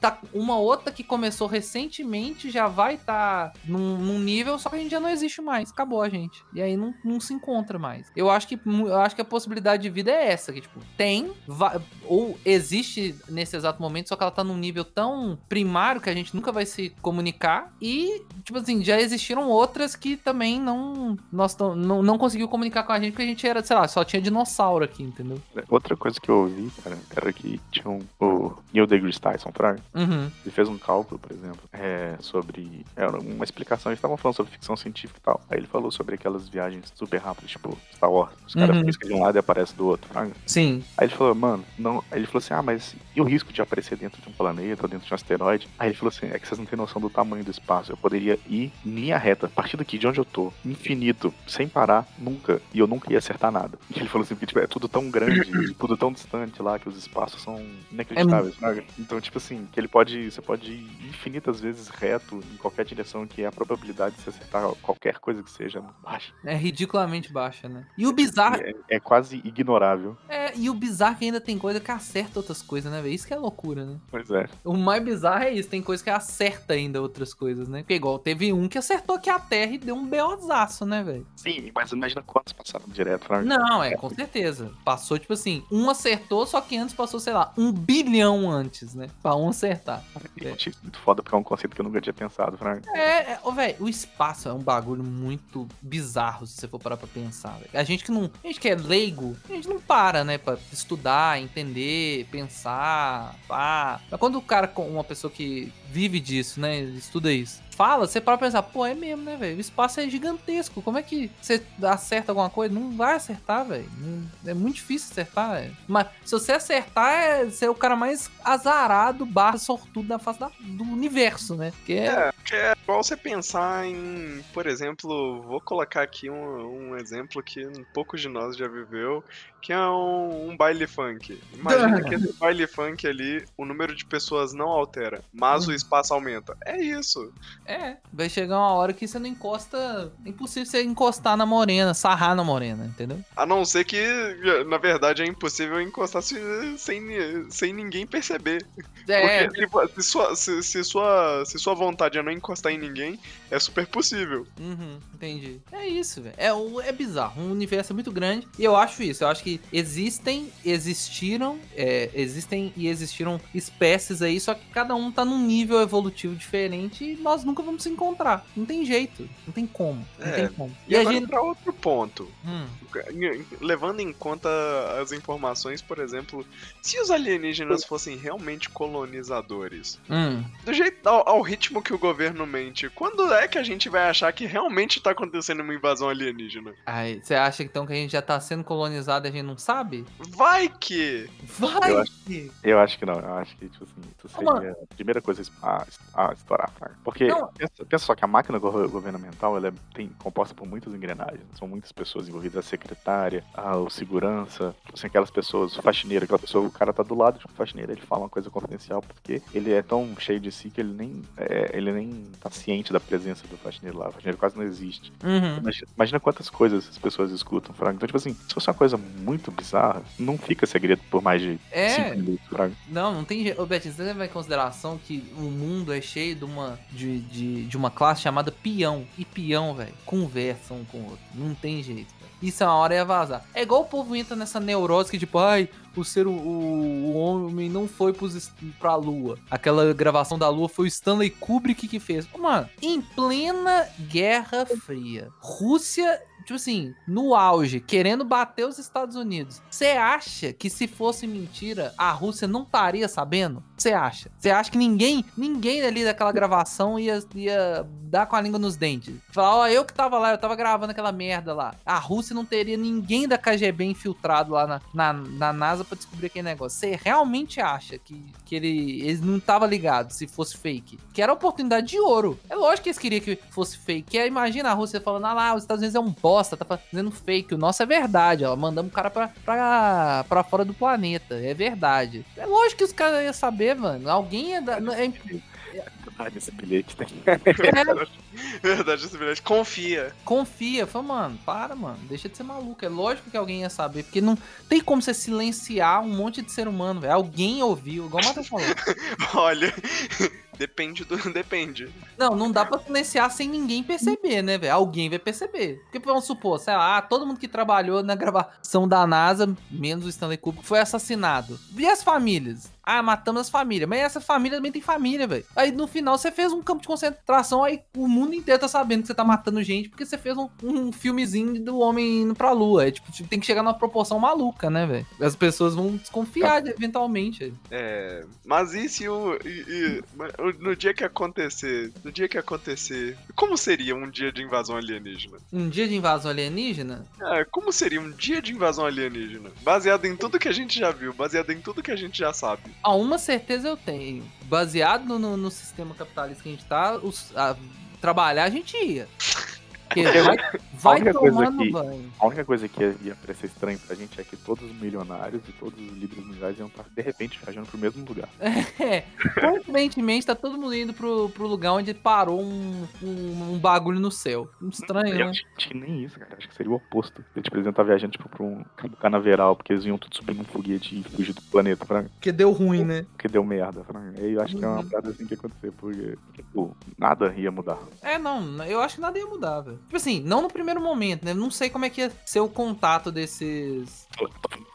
tá, uma outra que começou recentemente já vai estar num, num nível, só que a gente já não existe mais. Acabou a gente. E aí não, não se encontra mais. Eu acho que eu acho que a possibilidade de vida é essa, que tipo, tem, va- ou existe nesse exato momento, só que ela tá num nível tão primário que a gente nunca vai se comunicar. E, tipo assim, já existiram outras que também não. Nós não, não conseguiu comunicar com a gente porque a gente era, sei lá, só tinha dinossauro aqui, entendeu? Outra coisa que eu ouvi, cara, era que tinha um, o Neil deGrasse Tyson, Fraga, Uhum. ele fez um cálculo, por exemplo, é, sobre. Era uma explicação, eles estavam falando sobre ficção científica e tal. Aí ele falou sobre aquelas viagens super rápidas, tipo Star Wars. Os caras Uhum. piscam de um lado e aparecem do outro, Fraga. Sim. Aí ele falou, mano, não. Aí ele falou assim: ah, mas e o risco de aparecer dentro de um planeta, ou dentro de um asteroide? Aí ele falou assim: é que vocês não têm noção do tamanho do espaço. Eu poderia ir em linha reta, a partir daqui de onde eu tô, infinito, sem parar, nunca. E eu nunca ia acertar nada. E ele falou assim: tipo, é tudo tão grande, tudo tão distante lá, que os espaços são inacreditáveis, sabe? Então, tipo assim, que ele pode. Você pode ir infinitas vezes reto em qualquer direção, que a probabilidade de você acertar qualquer coisa que seja é baixa. É ridiculamente baixa, né? E o bizarro. É, é quase ignorável. É, e o bizarro é que ainda tem coisa que acerta outras coisas, né, velho? Isso que é loucura, né? Pois é. O mais bizarro é isso, tem coisa que acerta ainda outras coisas, né? Porque igual teve um que acertou aqui a Terra e deu um beozaço, né, velho? Sim, mas imagina quantos passaram direto, Fraga. Não, é, com certeza. Passou, tipo assim, um acertou, só que antes passou, sei lá, um bilhão antes, né? Pra um acertar. Eu achei isso muito foda, porque é um conceito que eu nunca tinha pensado, Fraga. É, é ô, velho, o espaço é um bagulho muito bizarro, se você for parar pra pensar, velho. A gente que não. A gente que é leigo, a gente não para, né? Pra estudar, entender, pensar, pá. Mas quando o cara, com uma pessoa que vive disso, né? Estuda isso. Fala, você para pensar, pô, é mesmo, né, velho? O espaço é gigantesco. Como é que você acerta alguma coisa? Não vai acertar, velho. É muito difícil acertar, velho. Mas se você acertar, é, é o cara mais azarado, barra sortudo da face da- do universo, né? Porque é, É, que é igual você pensar em, por exemplo, vou colocar aqui um, um exemplo que poucos de nós já viveu, que é um, um baile funk. Imagina que esse baile funk ali, o número de pessoas não altera, mas o espaço aumenta. É isso. É, vai chegar uma hora que você não encosta. É impossível você encostar na morena, sarrar na morena, entendeu? A não ser que, na verdade, é impossível encostar se- sem, sem ninguém perceber. É, Porque tipo, se, sua, se, se sua, se sua vontade é não encostar em ninguém, é super possível. Uhum, entendi. É isso, velho. É, é bizarro. Um universo é muito grande. E eu acho isso. Eu acho que existem, existiram, é, existem e existiram espécies aí, só que cada um tá num nível evolutivo diferente e nós nunca vamos se encontrar. Não tem jeito. Não tem como. Não É. tem como. E, E, a agora gente. pra outro ponto. Hum, Levando em conta as informações, por exemplo, se os alienígenas fossem realmente colonizadores, hum. do jeito ao, ao ritmo que o governo mente, quando é que a gente vai achar que realmente tá acontecendo uma invasão alienígena? Aí, você acha então que a gente já tá sendo colonizado e a gente não sabe? Vai que! Vai! Eu acho- que- Eu acho que não, eu acho que, tipo assim, isso seria a primeira coisa a, a estourar, Fraga. Porque pensa, pensa só que a máquina go- governamental ela é tem, composta por muitas engrenagens. São muitas pessoas envolvidas, a secretária, a, o segurança, assim, aquelas pessoas, o faxineiro, aquela pessoa, o cara tá do lado de um faxineiro, ele fala uma coisa confidencial, porque ele é tão cheio de si que ele nem, é, ele nem tá ciente da presença do faxineiro lá. O faxineiro quase não existe. Uhum. Imagina, imagina quantas coisas as pessoas escutam, Fraga. Então, tipo assim, se fosse uma coisa muito bizarra, não fica segredo por mais de É. cinco minutos, fraga. Não, não tem jeito. Ô, Betinho, você leva em consideração que o mundo é cheio de uma, de, de, de uma classe chamada peão. E peão, velho, conversa um com o outro. Não tem jeito. Isso é uma hora ia vazar. É igual o povo entra nessa neurose que, tipo, ai, o ser o, o homem não foi pros, pra lua. Aquela gravação da lua foi o Stanley Kubrick que fez. Mano, em plena Guerra Fria, Rússia, tipo assim, no auge, querendo bater os Estados Unidos. Você acha que se fosse mentira, a Rússia não estaria sabendo? Você acha? Você acha que ninguém, ninguém ali daquela gravação ia, ia dar com a língua nos dentes? Falar, ó, eu que tava lá, eu tava gravando aquela merda lá. A Rússia não teria ninguém da KGB infiltrado lá na, na, na NASA pra descobrir aquele negócio. Você realmente acha que, que ele, eles não tava ligado se fosse fake? Que era oportunidade de ouro. É lógico que eles queriam que fosse fake. É, imagina a Rússia falando, ah lá, os Estados Unidos é um bosta, tá fazendo fake. O nosso é verdade, ó. Mandamos o cara pra, pra, pra fora do planeta. É verdade. É lógico que os caras iam saber, mano. Alguém ia dar. não- É, Ah, esse bilhete tem. Verdade, esse bilhete. Confia. confia. Fala, mano, para, mano. Deixa de ser maluco. É lógico que alguém ia saber. Porque não tem como você silenciar um monte de ser humano, velho. Alguém ouviu, igual o Matheus falou. Olha, depende do. Depende. Não, não dá pra silenciar sem ninguém perceber, né, velho? Alguém vai perceber. Porque vamos supor, sei lá, ah, todo mundo que trabalhou na gravação da NASA, menos o Stanley Kubrick, foi assassinado. E as famílias? Ah, matamos as famílias. Mas essa família também tem família, velho. Aí no final você fez um campo de concentração, aí o mundo inteiro tá sabendo que você tá matando gente porque você fez um, um filmezinho do homem indo pra lua. É, tipo, tem que chegar numa proporção maluca, né, velho? As pessoas vão desconfiar de- eventualmente. É. Mas e se e- e- o- no dia que acontecer. No dia que acontecer. Como seria um dia de invasão alienígena? Um dia de invasão alienígena? É, como seria um dia de invasão alienígena? Baseado em tudo que a gente já viu, baseado em tudo que a gente já sabe. Ah, uma certeza eu tenho. Baseado no, no- no sistema capitalista que a gente tá, os- a- trabalhar a gente ia. Porque vai, vai única coisa que- banho. A única coisa que ia parecer estranho pra gente é que todos os milionários e todos os líderes mundiais iam estar, de repente, viajando pro mesmo lugar. É, coincidentemente tá todo mundo indo pro, pro lugar onde parou um, um, um bagulho no céu. Estranho, Eu né? acho que nem isso, cara. Acho que seria o oposto. Eles, tipo, eles iam estar viajando, tipo, pra um canaveral, porque eles iam tudo subir num foguete e fugir do planeta, pra... Porque deu ruim, né? porque deu merda. Pra... E eu acho que é uma Uhum. parada assim que ia acontecer, porque, tipo, nada ia mudar. É, não, eu acho que nada ia mudar, velho. Tipo assim, não no primeiro momento, né? Não sei como é que ia ser o contato desses.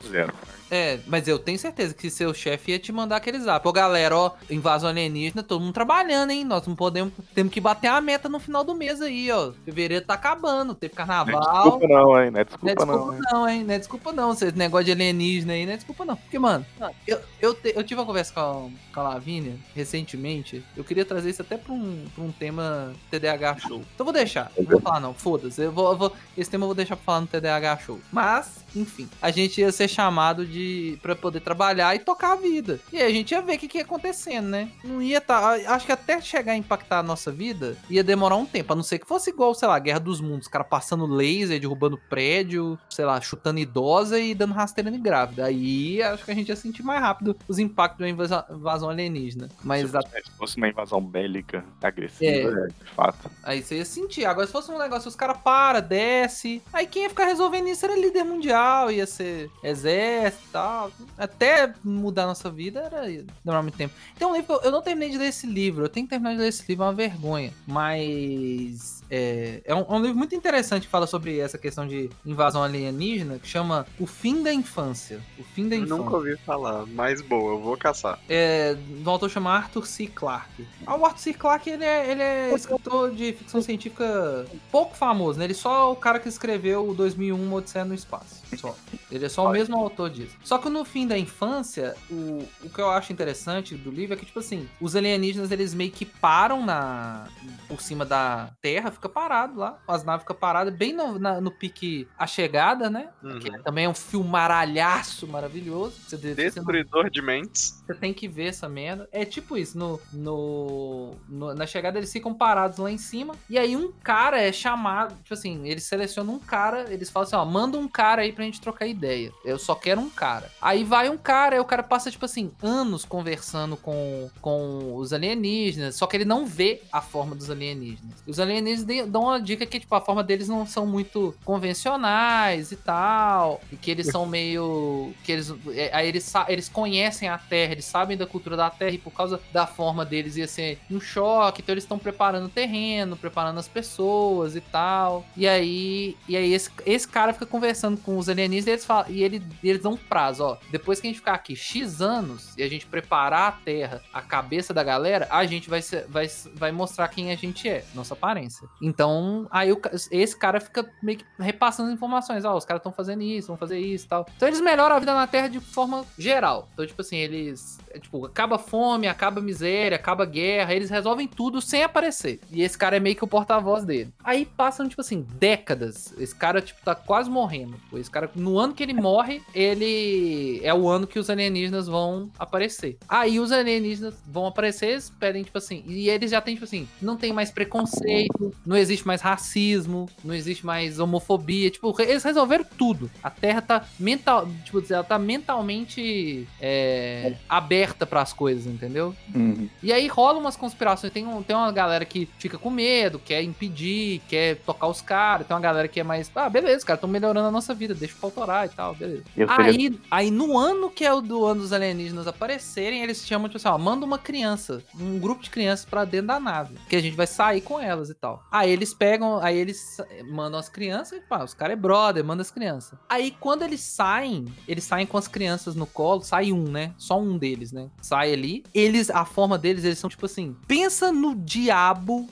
Zero. É, mas eu tenho certeza que seu chefe ia te mandar aquele zap. Ô, galera, ó, invasão alienígena, todo mundo trabalhando, hein? Nós não podemos. Temos que bater a meta no final do mês aí, ó. Fevereiro tá acabando, teve Não é carnaval. desculpa não, hein? Não é Não é desculpa, desculpa não, hein? não, é desculpa não. Esse negócio de alienígena aí não é desculpa não. Porque, mano, eu, eu, te- eu tive uma conversa com a, com a Lavínia recentemente. Eu queria trazer isso até pra um, pra um tema TDAH show. Então vou deixar. Vou falar não, foda-se. Eu vou, eu vou- esse tema eu vou deixar pra falar no TDAH show. Mas, enfim, a gente ia ser chamado de pra poder trabalhar e tocar a vida. E aí a gente ia ver o que, que ia acontecendo, né? Não ia tá. Acho que até chegar a impactar a nossa vida ia demorar um tempo. A não ser que fosse igual, sei lá, Guerra dos Mundos. Os caras passando laser, derrubando prédio, sei lá, chutando idosa e dando rasteira em grávida. Aí acho que a gente ia sentir mais rápido os impactos da invasão, invasão alienígena. Mas Se a- se fosse uma invasão bélica agressiva, é, de fato. Aí você ia sentir. Agora, se fosse um negócio, os caras para, desce. Aí quem ia ficar resolvendo isso era líder mundial, ia ser exército e tal. Até mudar nossa vida era demorar muito tempo. Eu, eu não terminei de ler esse livro. Eu tenho que terminar de ler esse livro, é uma vergonha. Mas. É, é, um, é um livro muito interessante que fala sobre essa questão de invasão alienígena, que chama O Fim da Infância. O Fim da Infância. Nunca ouvi falar, mas boa, eu vou caçar. É, do autor chama Arthur C. Clarke. Ah, O Arthur C. Clarke, ele é, ele é escritor de ficção científica pouco famoso, né? Ele é só o cara que escreveu o 2001 Uma Odisseia no Espaço. Só. Ele é só o mesmo autor disso. Só que no fim da infância, o, o que eu acho interessante do livro é que, tipo assim, os alienígenas, eles meio que param na, por cima da Terra, fica parado lá. As naves ficam paradas, bem no, na- no pique A Chegada, né? Uhum. Que também é um filmaralhaço maravilhoso. Você, você não- Destruidor de mentes. você tem que ver essa merda. É tipo isso, no, no, no- na chegada eles ficam parados lá em cima. E aí um cara é chamado, tipo assim, eles selecionam um cara, eles falam assim, ó, manda um cara aí pra, gente trocar ideia. Eu só quero um cara. Aí vai um cara, aí o cara passa, tipo assim, anos conversando com, com os alienígenas, só que ele não vê a forma dos alienígenas. Os alienígenas dão uma dica que, tipo, a forma deles não são muito convencionais e tal, e que eles são meio... que eles... é, Aí eles, eles conhecem a Terra, eles sabem da cultura da Terra, e por causa da forma deles ia ser um choque, então eles estão preparando o terreno, preparando as pessoas e tal. E aí, e aí esse, esse cara fica conversando com os alienígenas e eles, falam, e ele, eles dão um prazo, ó. Depois que a gente ficar aqui X anos e a gente preparar a Terra, a cabeça da galera, a gente vai, ser, vai, vai mostrar quem a gente é, nossa aparência. Então, aí o esse cara fica meio que repassando informações, ó, os caras estão fazendo isso, vão fazer isso e tal. Então eles melhoram a vida na Terra de forma geral. Então, tipo assim, eles, é, tipo, acaba fome, acaba miséria, acaba guerra, eles resolvem tudo sem aparecer. E esse cara é meio que o porta-voz dele. Aí passam, tipo assim, décadas. Esse cara, tipo, tá quase morrendo. Esse cara, no ano que ele morre, ele é o ano que os alienígenas vão aparecer. Aí os alienígenas vão aparecer, eles pedem, tipo assim, e eles já têm, tipo assim, não tem mais preconceito, não existe mais racismo, não existe mais homofobia. Tipo, eles resolveram tudo. A Terra tá mental, tipo, ela tá mentalmente é, aberta pras coisas, entendeu? Uhum. E aí rola umas conspirações. Tem, um, tem uma galera que fica com medo, quer impedir, quer tocar os caras. Tem uma galera que é mais. Ah, beleza, os caras estão melhorando a nossa vida, deixa pra autorar e tal, beleza. Eu seria- Aí, aí no ano que é o do ano dos alienígenas aparecerem, eles chamam, tipo assim, ó, manda uma criança, um grupo de crianças pra dentro da nave. Que a gente vai sair com elas e tal. Aí eles pegam, aí eles mandam as crianças, e, pá, os caras é brother, manda as crianças. Aí quando eles saem, eles saem com as crianças no colo, sai um, né? Só um deles, né? Sai ali. Eles, a forma deles, eles são tipo assim, pensa no diabo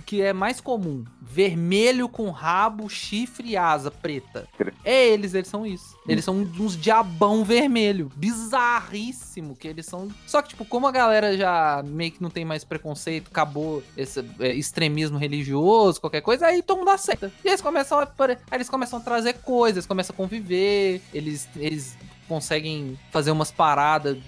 que é mais comum. Vermelho com rabo, chifre e asa preta. É eles, eles são isso. Eles são uns diabão vermelho. Bizarríssimo que eles são. Só que, tipo, como a galera já meio que não tem mais preconceito, acabou esse é, extremismo religioso, qualquer coisa, aí todo mundo aceita. E eles começam a. eles começam a trazer coisas, começam a conviver, eles, eles conseguem fazer umas paradas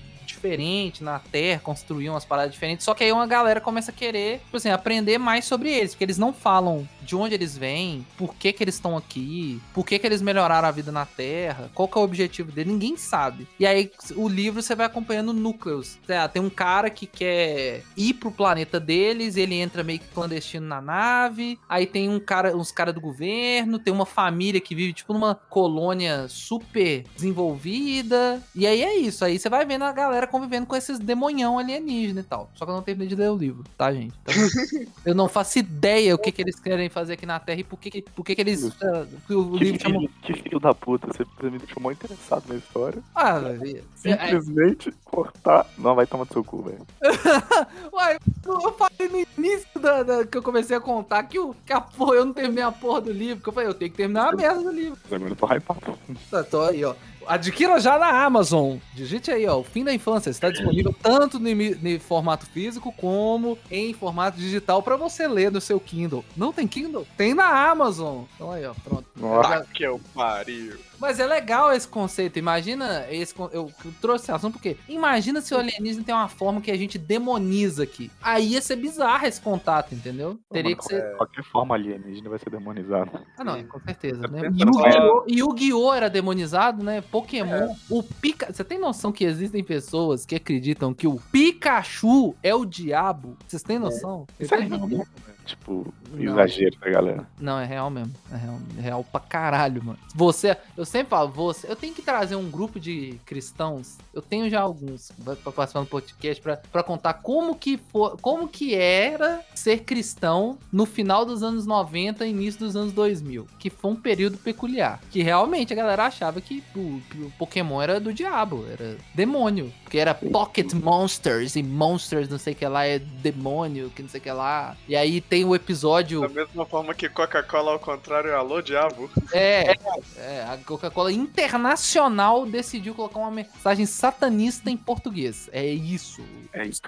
diferentes na Terra, construir umas paradas diferentes. Só que aí uma galera começa a querer, tipo assim, aprender mais sobre eles, porque eles não falam de onde eles vêm, por que que eles estão aqui, por que que eles melhoraram a vida na Terra, qual que é o objetivo dele, ninguém sabe. E aí o livro você vai acompanhando núcleos. Sei lá, tem um cara que quer ir pro planeta deles, ele entra meio que clandestino na nave, aí tem um cara, uns caras do governo, tem uma família que vive tipo numa colônia super desenvolvida, e aí é isso, aí você vai vendo a galera convivendo com esses demonhão alienígena e tal. Só que eu não terminei de ler o livro, tá, gente? Então, eu não faço ideia o que, que eles querem fazer aqui na Terra e por que, por que, que eles. eh, que o Que livro chamou. que filho da puta, você me deixou muito interessado na história. Ah, velho. é, Simplesmente cortar. Não, vai tomar do seu cu, velho. Uai, eu falei no início da, da- que eu comecei a contar que, o, que a porra, eu não terminei a porra do livro. Que eu falei, eu tenho que terminar a merda do livro. Agora eu tô hypado. Tá, tô aí, ó. Adquira já na Amazon. Digite aí, ó. O fim da infância está disponível tanto no, formato físico como em formato digital pra você ler no seu Kindle. Não tem Kindle? Tem na Amazon. Então aí, ó. Pronto. Nossa. Já- Tá que eu pariu. Mas é legal esse conceito. Imagina esse. Eu, eu trouxe esse assunto porque. Imagina se o alienígena tem uma forma que a gente demoniza aqui. Aí ia ser bizarro esse contato, entendeu? Teria que ser. De qualquer forma, alienígena vai ser demonizado. Ah, não, é, com certeza, né? pensa Yu-Gi-Oh! Yu-Gi-Oh! era demonizado, né? Pokémon. O Pika... Você tem noção que existem pessoas que acreditam que o Pikachu é o diabo? Vocês têm noção? Isso é Vocês Tipo, Não. exagero da galera. Não, é real mesmo. É real, é real pra caralho, mano. Você, eu sempre falo, você, eu tenho que trazer um grupo de cristãos. Eu tenho já alguns pra participar do podcast pra, pra contar como que for, como que era ser cristão no final dos anos 90 e início dos anos 2000, que foi um período peculiar, que realmente a galera achava que o, que o Pokémon era do diabo, era demônio, porque era Pocket Monsters e Monsters, não sei o que lá é demônio, que não sei o que lá. E aí tem o episódio Da mesma forma que Coca-Cola ao contrário é alô, diabo. é, é, a Coca-Cola Internacional decidiu colocar uma mensagem satanista em português. É isso. É isso.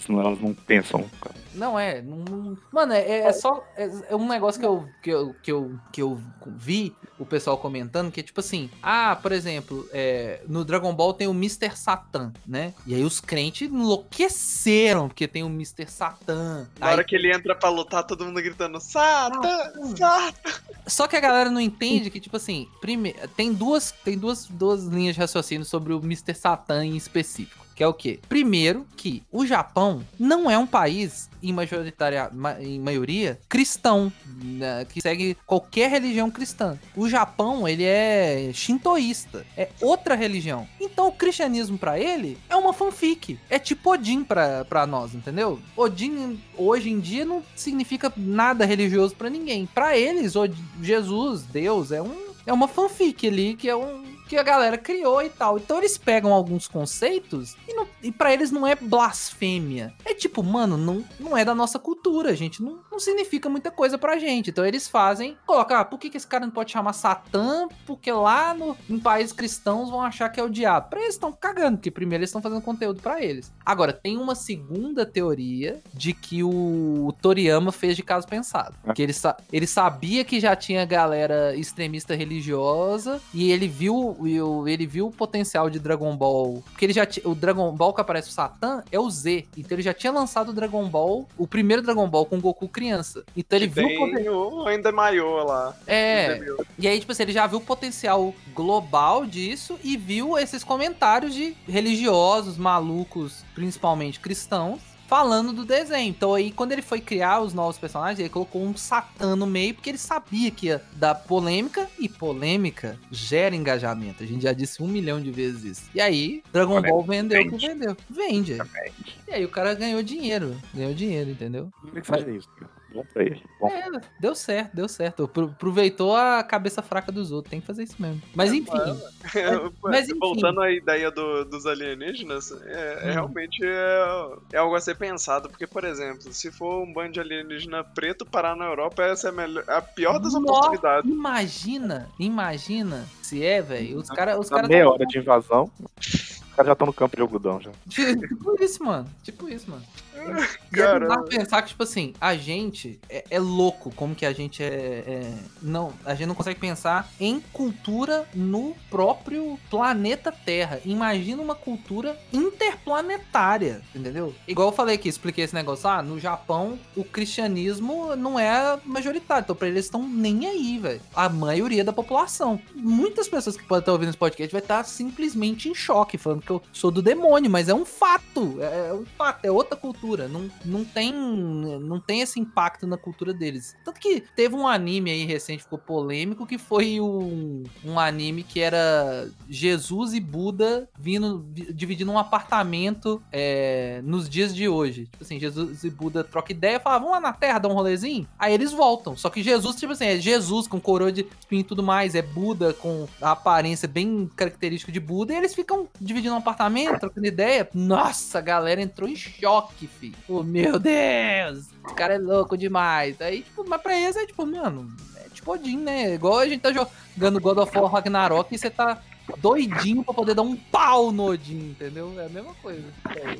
Senão elas não pensam, cara. Não é. não- não- Mano, é, é só. É, é um negócio que eu, que, eu, que, eu, que eu vi o pessoal comentando, que é tipo assim: ah, por exemplo, é, no Dragon Ball tem o Mr. Satan, né? E aí os crentes enlouqueceram porque tem o Mr. Satan. Na Aí- hora que ele entra pra lutar, todo mundo gritando: Sata! Sata! Só que a galera não entende que, tipo assim, prime... tem, duas, tem duas, duas linhas de raciocínio sobre o Mr. Satan em específico. Que é o quê? Primeiro, que o Japão não é um país, em, majoritária, ma- em maioria, cristão, né, que segue qualquer religião cristã. O Japão, ele é shintoísta, é outra religião. Então o cristianismo pra ele é uma fanfic. É tipo Odin pra nós, entendeu? Odin, hoje em dia, não significa nada religioso pra ninguém. Pra eles, Od- Jesus, Deus, é um é uma fanfic ali que é um que a galera criou e tal. Então eles pegam alguns conceitos e, não, e para eles não é blasfêmia. É tipo, mano, não, não é da nossa cultura, gente. Não, não significa muita coisa pra gente. Então eles fazem, coloca, ah, por que, que esse cara não pode chamar Satã? Porque lá no, em países cristãos vão achar que é o diabo. Pra eles estão cagando, porque primeiro eles estão fazendo conteúdo pra eles. Agora, tem uma segunda teoria de que o, o Toriyama fez de caso pensado. Que ele, sa- ele sabia que já tinha galera extremista religiosa e ele viu, o- ele viu o potencial de Dragon Ball. Porque ele já ti- o Dragon Ball que aparece o Satã é o Z. Então ele já tinha lançado o Dragon Ball, o primeiro Dragon Ball com Goku criança. Então ele Que viu o tem o ainda maior lá. É, e aí, tipo assim, ele já viu o potencial global disso e viu esses comentários de religiosos, malucos, principalmente cristãos, falando do desenho. Então aí, quando ele foi criar os novos personagens, ele colocou um Satã no meio, porque ele sabia que ia dar polêmica, e polêmica gera engajamento. A gente já disse um milhão de vezes isso. E aí, Dragon Ball vendeu o que vende. vendeu. Vende. E aí o cara ganhou dinheiro. Ganhou dinheiro, entendeu? Como é que seja isso, cara? Bom pra ele. Bom. É, deu certo, deu certo. Apro- Aproveitou a cabeça fraca dos outros, tem que fazer isso mesmo. Mas enfim, mas enfim. Voltando à ideia do- dos alienígenas, é, é Hum. realmente é, é algo a ser pensado, porque, por exemplo, se for um bando de alienígena preto parar na Europa, essa é a, melhor- a pior das Nossa, oportunidades. Imagina, imagina se é, velho. Os caras. Os Na cara meia hora de invasão, os caras já estão no campo de algodão já. Tipo isso, mano. Tipo isso, mano. É Cara. pensar que, tipo assim, a gente é, é louco como que a gente é, é- Não, a gente não consegue pensar em cultura no próprio planeta Terra. Imagina uma cultura interplanetária, entendeu? Igual eu falei aqui, expliquei esse negócio. Ah, no Japão, o cristianismo não é majoritário. Então, pra eles estão nem aí, velho. A maioria da população. Muitas pessoas que podem estar ouvindo esse podcast vai estar simplesmente em choque, falando que eu sou do demônio, mas é um fato. É, é um fato, é outra cultura. Não, não, tem, não tem esse impacto na cultura deles. Tanto que teve um anime aí recente, ficou polêmico, que foi um, um anime que era Jesus e Buda vindo, vi- dividindo um apartamento é, nos dias de hoje. Tipo assim, Jesus e Buda trocam ideia, falam, vamos lá na Terra dar um rolezinho? Aí eles voltam. Só que Jesus, tipo assim, é Jesus com coroa de espinho e tudo mais, é Buda com a aparência bem característica de Buda, e eles ficam dividindo um apartamento, trocando ideia. Nossa, a galera entrou em choque, filho. Meu Deus, esse cara é louco demais. Aí, tipo, mas pra eles é tipo, mano, é tipo Odin, né? Igual a gente tá jogando God of War Ragnarok e você tá doidinho pra poder dar um pau no Odin, entendeu? É a mesma coisa. É,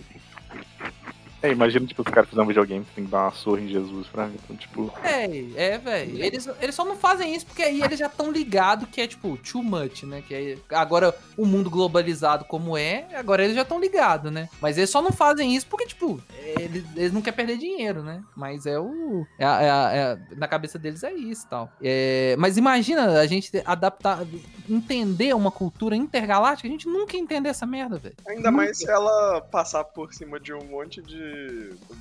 imagina, tipo, os caras fazendo um videogame que tem que dar uma surra em Jesus, pra Então, tipo, É, é, velho. Eles, eles só não fazem isso porque aí eles já estão ligados que é, tipo, too much, né? Que é, agora o mundo globalizado como é, agora eles já estão ligados, né? Mas eles só não fazem isso porque, tipo, eles, eles não querem perder dinheiro, né? Mas é o. é é é na cabeça deles é isso e tal. É, mas imagina a gente adaptar, entender uma cultura intergaláctica, a gente nunca ia entender essa merda, velho. Ainda mais se ela passar por cima de um monte de,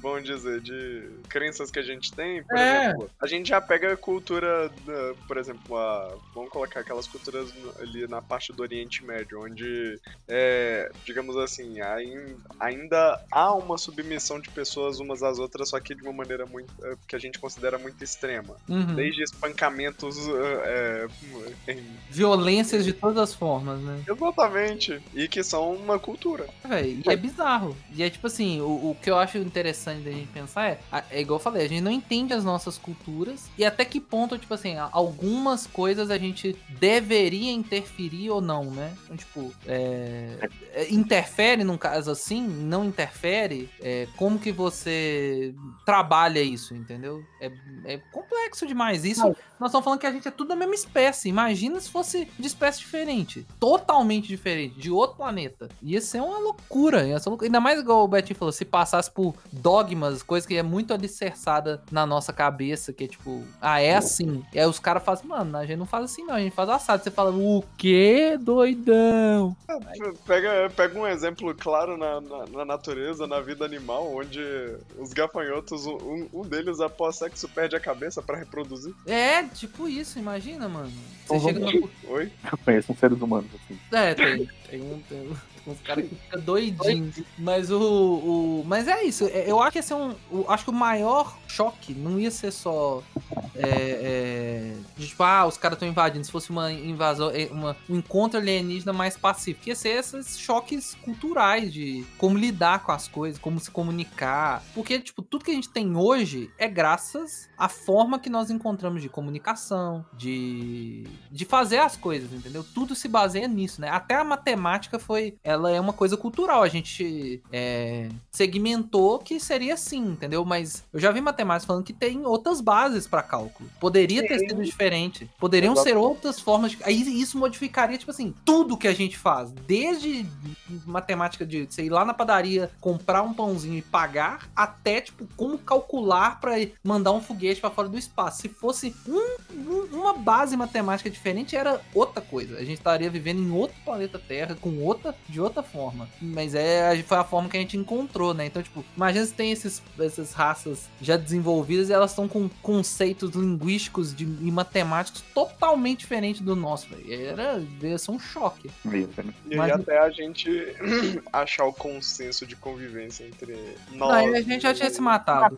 vamos dizer, de crenças que a gente tem. Por É. exemplo, a gente já pega a cultura, da- por exemplo, a, vamos colocar aquelas culturas ali na parte do Oriente Médio, onde, é, digamos assim, ain- ainda há uma submissão de pessoas umas às outras, só que de uma maneira muito, é, que a gente considera muito extrema. Uhum. Desde espancamentos é, em Violências de todas as formas, né? Exatamente. E que são uma cultura. Véi, e é bizarro. E é tipo assim, o, o que eu acho interessante da gente pensar é, é igual eu falei, a gente não entende as nossas culturas e até que ponto, tipo assim, algumas coisas a gente deveria interferir ou não, né? Então, tipo, é, é, interfere num caso assim, não interfere? É, como que você trabalha isso, entendeu? É, é complexo demais. Isso, nós estamos falando que a gente é tudo da mesma espécie. Imagina se fosse de espécie diferente. Totalmente diferente, de outro planeta. Ia ser uma loucura. Ia ser uma loucura. Ainda mais igual o Betinho falou, se passasse por dogmas, coisa que é muito alicerçada na nossa cabeça, que é tipo, ah, é assim. E aí os caras fazem, mano, a gente não faz assim não, a gente faz assado. Você fala, o quê, doidão? Pega, pega um exemplo claro na, na, na natureza, na vida animal, onde os gafanhotos, um, um deles após sexo perde a cabeça pra reproduzir. É, tipo isso, imagina, mano. Você Uhum. chega no... Oi? Eu conheço uns seres humanos, assim. É, tem, tem, um, tem um- uns caras que ficam doidinhos. Mas o, o. Mas é isso. é- Eu acho que ia ser um. o- acho que o maior choque não ia ser só. É, é, de, tipo, ah, os caras estão invadindo. Se fosse uma invasão, é, uma, um encontro alienígena mais pacífico. Ia ser esses choques culturais de como lidar com as coisas, como se comunicar. Porque, tipo, tudo que a gente tem hoje é graças à forma que nós encontramos de comunicação, de, de fazer as coisas, entendeu? Tudo se baseia nisso, né? Até a matemática foi. Ela é uma coisa cultural. A gente é, segmentou que seria assim, entendeu? Mas eu já vi matemáticos falando que tem outras bases para cálculo. Poderia ter sido diferente. Poderiam ser outras formas de. Aí isso modificaria, tipo assim, tudo que a gente faz. Desde matemática de ir lá na padaria, comprar um pãozinho e pagar, até, tipo, como calcular para mandar um foguete para fora do espaço. Se fosse um- um- uma base matemática diferente, era outra coisa. A gente estaria vivendo em outro planeta Terra, com outra, de outra forma. Mas é, foi a forma que a gente encontrou, né? Então, tipo, imagina se tem esses, essas raças já desenvolvidas e elas estão com conceitos linguísticos de, e matemáticos totalmente diferentes do nosso, velho. Era, ia ser um choque. Mesmo, né? E Mas- até a gente achar o consenso de convivência entre Não, nós. a gente já tinha se matado.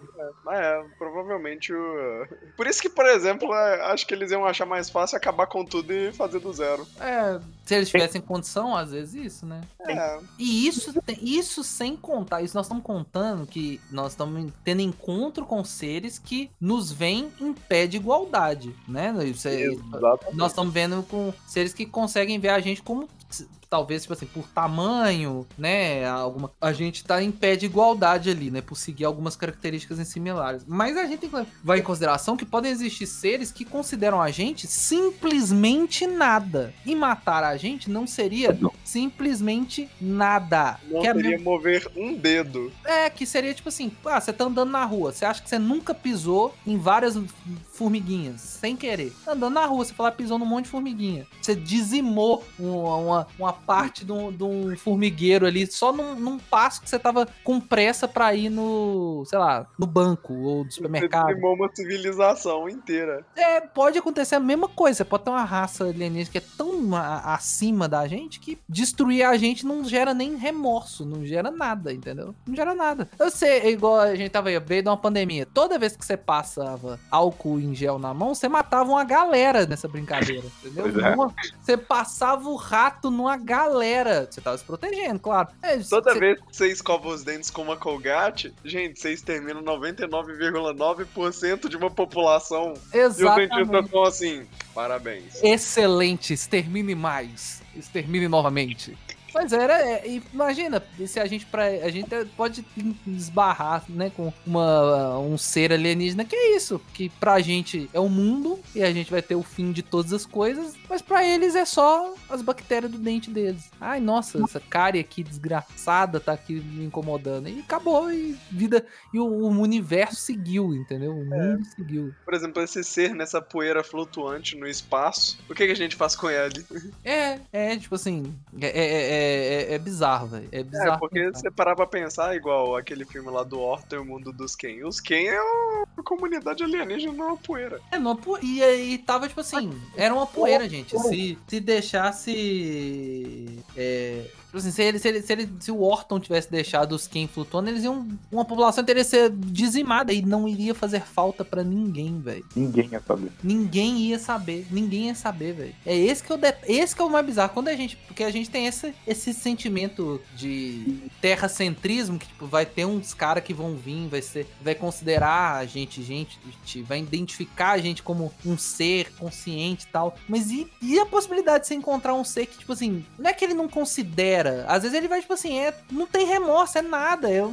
É, provavelmente o. Por isso que, por exemplo, é, acho que eles iam achar mais fácil acabar com tudo e fazer do zero. É, se eles tivessem condição, às vezes isso, né? É, E isso, isso sem contar, isso nós estamos contando que nós estamos tendo encontro com seres que nos veem em pé de igualdade, né? Isso é- exatamente. nós estamos vendo com seres que conseguem ver a gente como talvez tipo assim por tamanho, né? Alguma a gente tá em pé de igualdade ali, né? Por seguir algumas características similares. Mas a gente tem que levar em consideração que podem existir seres que consideram a gente simplesmente nada. E matar a gente não seria simplesmente nada. Não que é seria mover um dedo. é, que seria tipo assim, ah, você tá andando na rua, você acha que você nunca pisou em várias formiguinhas, sem querer. Tá andando na rua, você fala, pisou num monte de formiguinha. Você dizimou uma, uma, uma parte de um, de um formigueiro ali, só num, num passo que você tava com pressa pra ir no, sei lá, no banco ou no Você supermercado. dizimou uma civilização inteira. É, pode acontecer a mesma coisa. Você pode ter uma raça alienígena que é tão a- acima da gente que destruir a gente não gera nem remorso, não gera nada, entendeu? Não gera nada. Eu sei, é igual a gente tava aí, veio de uma pandemia. Toda vez que você passava álcool em gel na mão, você matava uma galera nessa brincadeira, entendeu? Pois é. Uma- Você passava o rato numa galera. Você tava se protegendo, claro. É, Toda você- vez que você escova os dentes com uma Colgate, gente, você extermina 99,9% de uma população. E os dentistas Exatamente. estão assim, parabéns. Excelente, extermine mais. Extermine novamente. Pois é, era, é, e imagina, se a gente, pra, a gente pode esbarrar, né, com uma, um ser alienígena, que é isso, que pra gente é o mundo, e a gente vai ter o fim de todas as coisas, mas pra eles é só as bactérias do dente deles. Ai, nossa, essa cárie aqui desgraçada tá aqui me incomodando. E acabou, e vida, e o, o universo seguiu, entendeu? O mundo seguiu. Por exemplo, esse ser nessa poeira flutuante no espaço, o que, que a gente faz com ele? É, é, tipo assim, é, é, é, é, é bizarro, velho. É bizarro. É, porque pensar. você parar pra pensar, igual aquele filme lá do Orton e o Mundo dos Ken. Os Ken é uma comunidade alienígena na poeira. É, não, po- e aí tava, tipo assim, era uma poeira, gente. Se, se deixasse. É, Tipo assim, se, ele, se, ele, se, ele, se o Orton tivesse deixado os Ken flutuando, eles iam. Uma população teria ser dizimada e não iria fazer falta pra ninguém, velho. Ninguém ia saber. Ninguém ia saber. Ninguém ia saber, velho. É esse que, eu de... esse que é o mais bizarro. Quando a gente. Porque a gente tem esse, esse sentimento de terracentrismo, que tipo, vai ter uns caras que vão vir, vai ser. Vai considerar a gente, gente, vai identificar a gente como um ser consciente e tal. Mas e, e a possibilidade de você encontrar um ser que, tipo assim, não é que ele não considera. Às vezes ele vai, tipo assim, é, não tem remorso, é nada. É,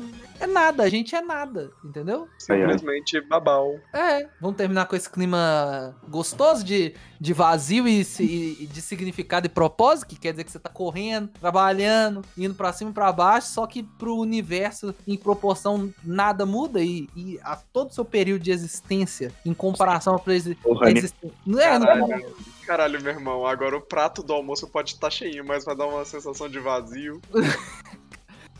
é nada, a gente é nada, entendeu? Simplesmente babau. É, vamos terminar com esse clima gostoso de, de vazio e, e, de significado e propósito, que quer dizer que você tá correndo, trabalhando, indo para cima e pra baixo, só que pro universo, em proporção, nada muda e, e a todo o seu período de existência, em comparação à existência. Não é, não... Caralho, meu irmão, agora o prato do almoço pode estar tá cheinho, mas vai dar uma sensação de vazio.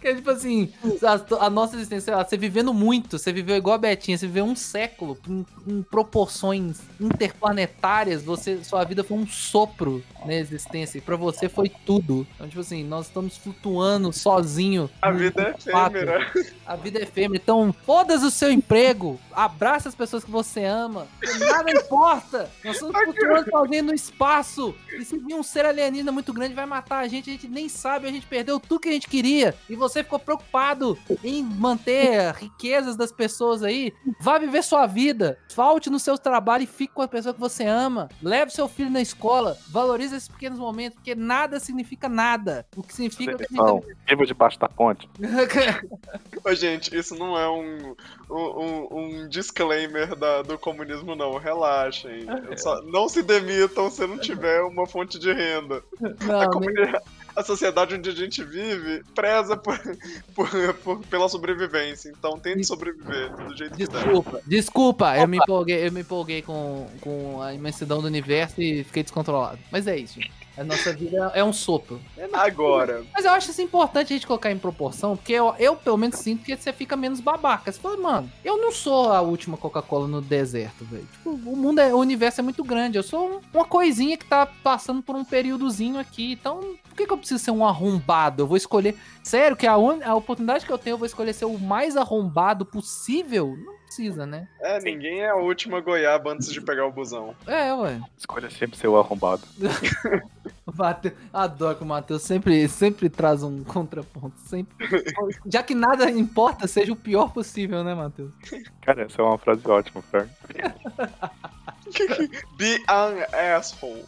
Que é tipo assim, a, a, nossa existência, você vivendo muito, você viveu igual a Betinha, você viveu um século em, em, proporções interplanetárias, você, sua vida foi um sopro na existência, e pra você foi tudo. Então, tipo assim, nós estamos flutuando sozinho. A vida é efêmera. A vida é efêmera. Então, foda-se o seu emprego, abraça as pessoas que você ama, nada importa. Nós estamos flutuando sozinho no espaço. E se vir um ser alienígena muito grande, vai matar a gente, a gente nem sabe, a gente perdeu tudo que a gente queria. E você você ficou preocupado em manter riquezas das pessoas aí, vá viver sua vida. Falte no seu trabalho e fique com a pessoa que você ama. Leve seu filho na escola. Valorize esses pequenos momentos, porque nada significa nada. O que significa. Não, que viva debaixo da ponte. Ô, gente, isso não é um, um, um disclaimer da, do comunismo, não. Relaxem. Só, não se demitam se não tiver uma fonte de renda. Não, a, comunidade, a sociedade onde a gente vive preza por, por, por, pela sobrevivência. Então tente sobreviver do jeito desculpa, que der. Desculpa, eu me empolguei, eu me empolguei com, com a imensidão do universo e fiquei descontrolado. Mas é isso, gente. A nossa vida é um sopro. É Agora. Mas eu acho isso importante a gente colocar em proporção, porque eu, eu pelo menos sinto que você fica menos babaca. Você fala, mano, eu não sou a última Coca-Cola no deserto, velho. Tipo, o mundo é, o universo é muito grande. Eu sou um, uma coisinha que tá passando por um períodozinho aqui. Então, por que, que eu preciso ser um arrombado? Eu vou escolher. Sério, que a, un... a oportunidade que eu tenho, eu vou escolher ser o mais arrombado possível? Não precisa, né? É, ninguém é a última goiaba antes de pegar o busão. É, ué. Escolha sempre ser o arrombado. Mateus, adoro que o Matheus sempre, sempre traz um contraponto. Sempre. Já que nada importa, seja o pior possível, né, Matheus? Cara, essa é uma frase ótima, Fer. Be an asshole.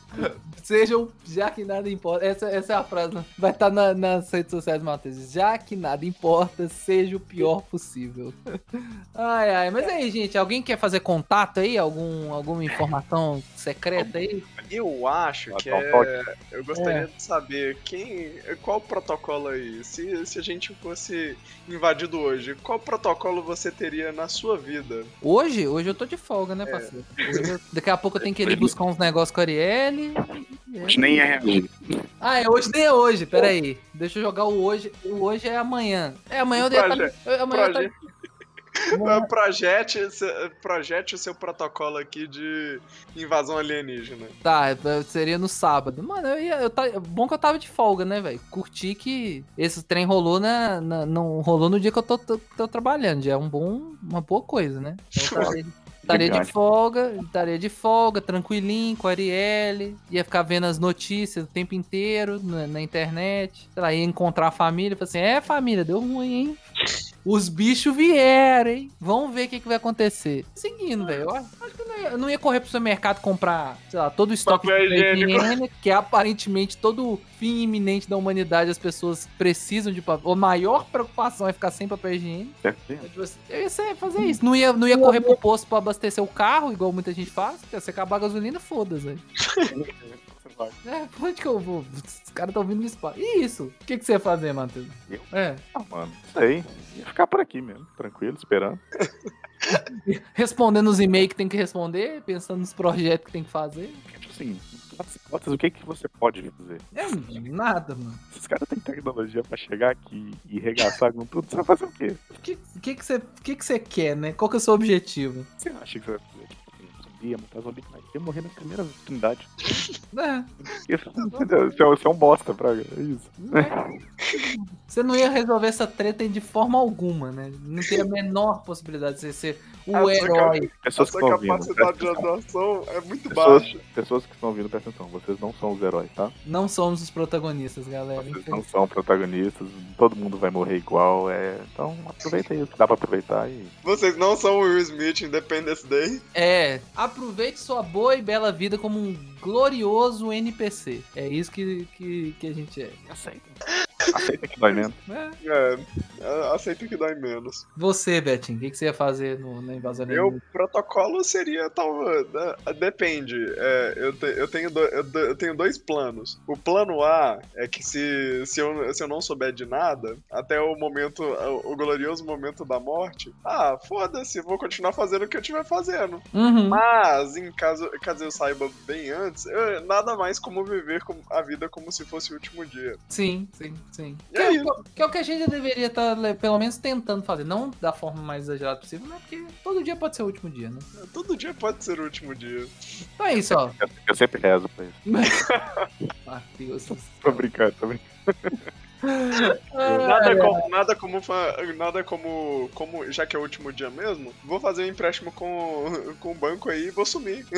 Sejam, já que nada importa. Essa, essa é a frase, né? vai estar na, nas redes sociais Matheus. Já que nada importa, seja o pior possível. Ai, ai. Mas aí, gente, alguém quer fazer contato aí? Algum, alguma informação secreta aí? Eu acho que é. Eu gostaria é. de saber quem. Qual o protocolo aí? Se, se a gente fosse invadido hoje, qual protocolo você teria na sua vida? Hoje? Hoje eu tô de folga, né, é. parceiro? Eu, daqui a pouco eu tenho que ir buscar uns negócios com a Arielle. Hoje nem é hoje. Ah, é hoje nem é hoje, peraí. Deixa eu jogar o hoje. O hoje é amanhã. É, amanhã eu devo estar. Amanhã eu tá... Projete, projete o seu protocolo aqui de invasão alienígena. Tá, seria no sábado. Mano, eu ia. Eu tá, bom que eu tava de folga, né, velho? Curti que esse trem rolou na, na, Não rolou no dia que eu tô, tô, tô trabalhando. Já é um bom, uma boa coisa, né? Estaria de folga, estaria de folga, tranquilinho, com a Arielle. Ia ficar vendo as notícias o tempo inteiro na, na internet. Sei lá, ia encontrar a família. Falei assim: é, família, deu ruim, hein? Os bichos vieram, hein? Vamos ver o que, que vai acontecer. Seguindo, velho. Eu acho que eu não, ia, eu não ia correr pro supermercado comprar, sei lá, todo o estoque Papel de higiênico, que é aparentemente todo fim iminente da humanidade, as pessoas precisam de papel. A maior preocupação é ficar sem papel higiênico. É, eu ia fazer isso. Não ia, não ia correr pro posto pra abastecer o carro, igual muita gente faz. Se acabar a gasolina, foda-se, velho. É, pra onde que eu vou? Os caras estão vindo no espaço. E isso? O que, que você ia fazer, Matheus? Eu? É. Ah, mano, sei. Ia ficar por aqui mesmo, tranquilo, esperando. Respondendo os e-mails que tem que responder, pensando nos projetos que tem que fazer. Tipo assim, o que, que você pode fazer? É, nada, mano. Esses caras têm tecnologia pra chegar aqui e regaçar com tudo, você vai fazer o quê? O que, que, que, você, que, que você quer, né? Qual que é o seu objetivo? Você acha que você vai fazer? Ia matar zumbi, mas ia morrer na primeira oportunidade. É. Você é, você é um bosta, Praga. É isso. Você não ia resolver essa treta de forma alguma, né? Não tem a menor possibilidade de você ser o que- herói. Pessoas Essa que estão capacidade de atuação é muito Pessoas, baixa. pessoas que estão ouvindo, presta atenção. Vocês não são os heróis, tá? Não somos os protagonistas, galera. Vocês não são protagonistas. Todo mundo vai morrer igual. É... Então aproveita isso. Dá pra aproveitar e. Vocês não são o Will Smith Independence Day. É, aproveite sua boa e bela vida como um glorioso NPC. É isso que, que, que a gente é. Aceitem. Aceitem que dói menos. É. É, é, aceita que dói menos. Você, Betinho, o que, que você ia fazer no, na invasão Meu alienígena? protocolo seria tal. né, Depende. É, eu, te- eu, tenho do- eu, eu tenho dois planos. O plano A é que se, se, eu, se eu não souber de nada, até o momento, o, o glorioso momento da morte, ah, foda-se, vou continuar fazendo o que eu estiver fazendo. Uhum. Mas, em caso, caso eu saiba bem antes, eu- nada mais como viver com- a vida como se fosse o último dia. Sim, sim, sim. E Que é, que é o que a gente deveria estar, pelo menos, tentando fazer. Não da forma mais exagerada possível, né? Porque todo dia pode ser o último dia, né? Todo dia pode ser o último dia. Então é isso, ó. Eu, eu sempre rezo pra isso. Matheus. céu. Tô brincando, tô brincando. Nada como, nada como, nada como, como, já que é o último dia mesmo, vou fazer um empréstimo com, com o banco aí e vou sumir.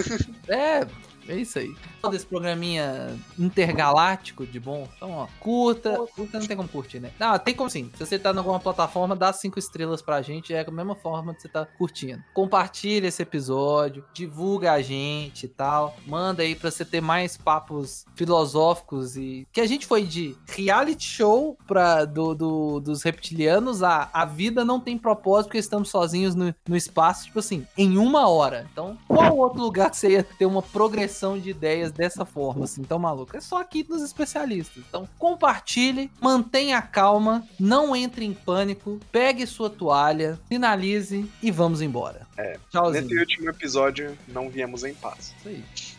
É, é isso aí. Todo esse programinha intergaláctico de bom. Então, ó, curta. Curta não tem como curtir, né? Não, tem como sim. Se você tá em alguma plataforma, dá cinco estrelas pra gente. É a mesma forma que você tá curtindo. Compartilha esse episódio, divulga a gente e tal. Manda aí pra você ter mais papos filosóficos e. Que a gente foi de reality show pra, do, do- dos reptilianos a a vida não tem propósito porque estamos sozinhos no, no espaço, tipo assim, em uma hora. Então, qual outro lugar que você ia ter uma progressão de ideias dessa forma, assim, tão maluco? É só aqui nos especialistas. Então, compartilhe, mantenha a calma, não entre em pânico, pegue sua toalha, finalize e vamos embora. É. Tchauzinho. Nesse último episódio, não viemos em paz. Isso aí.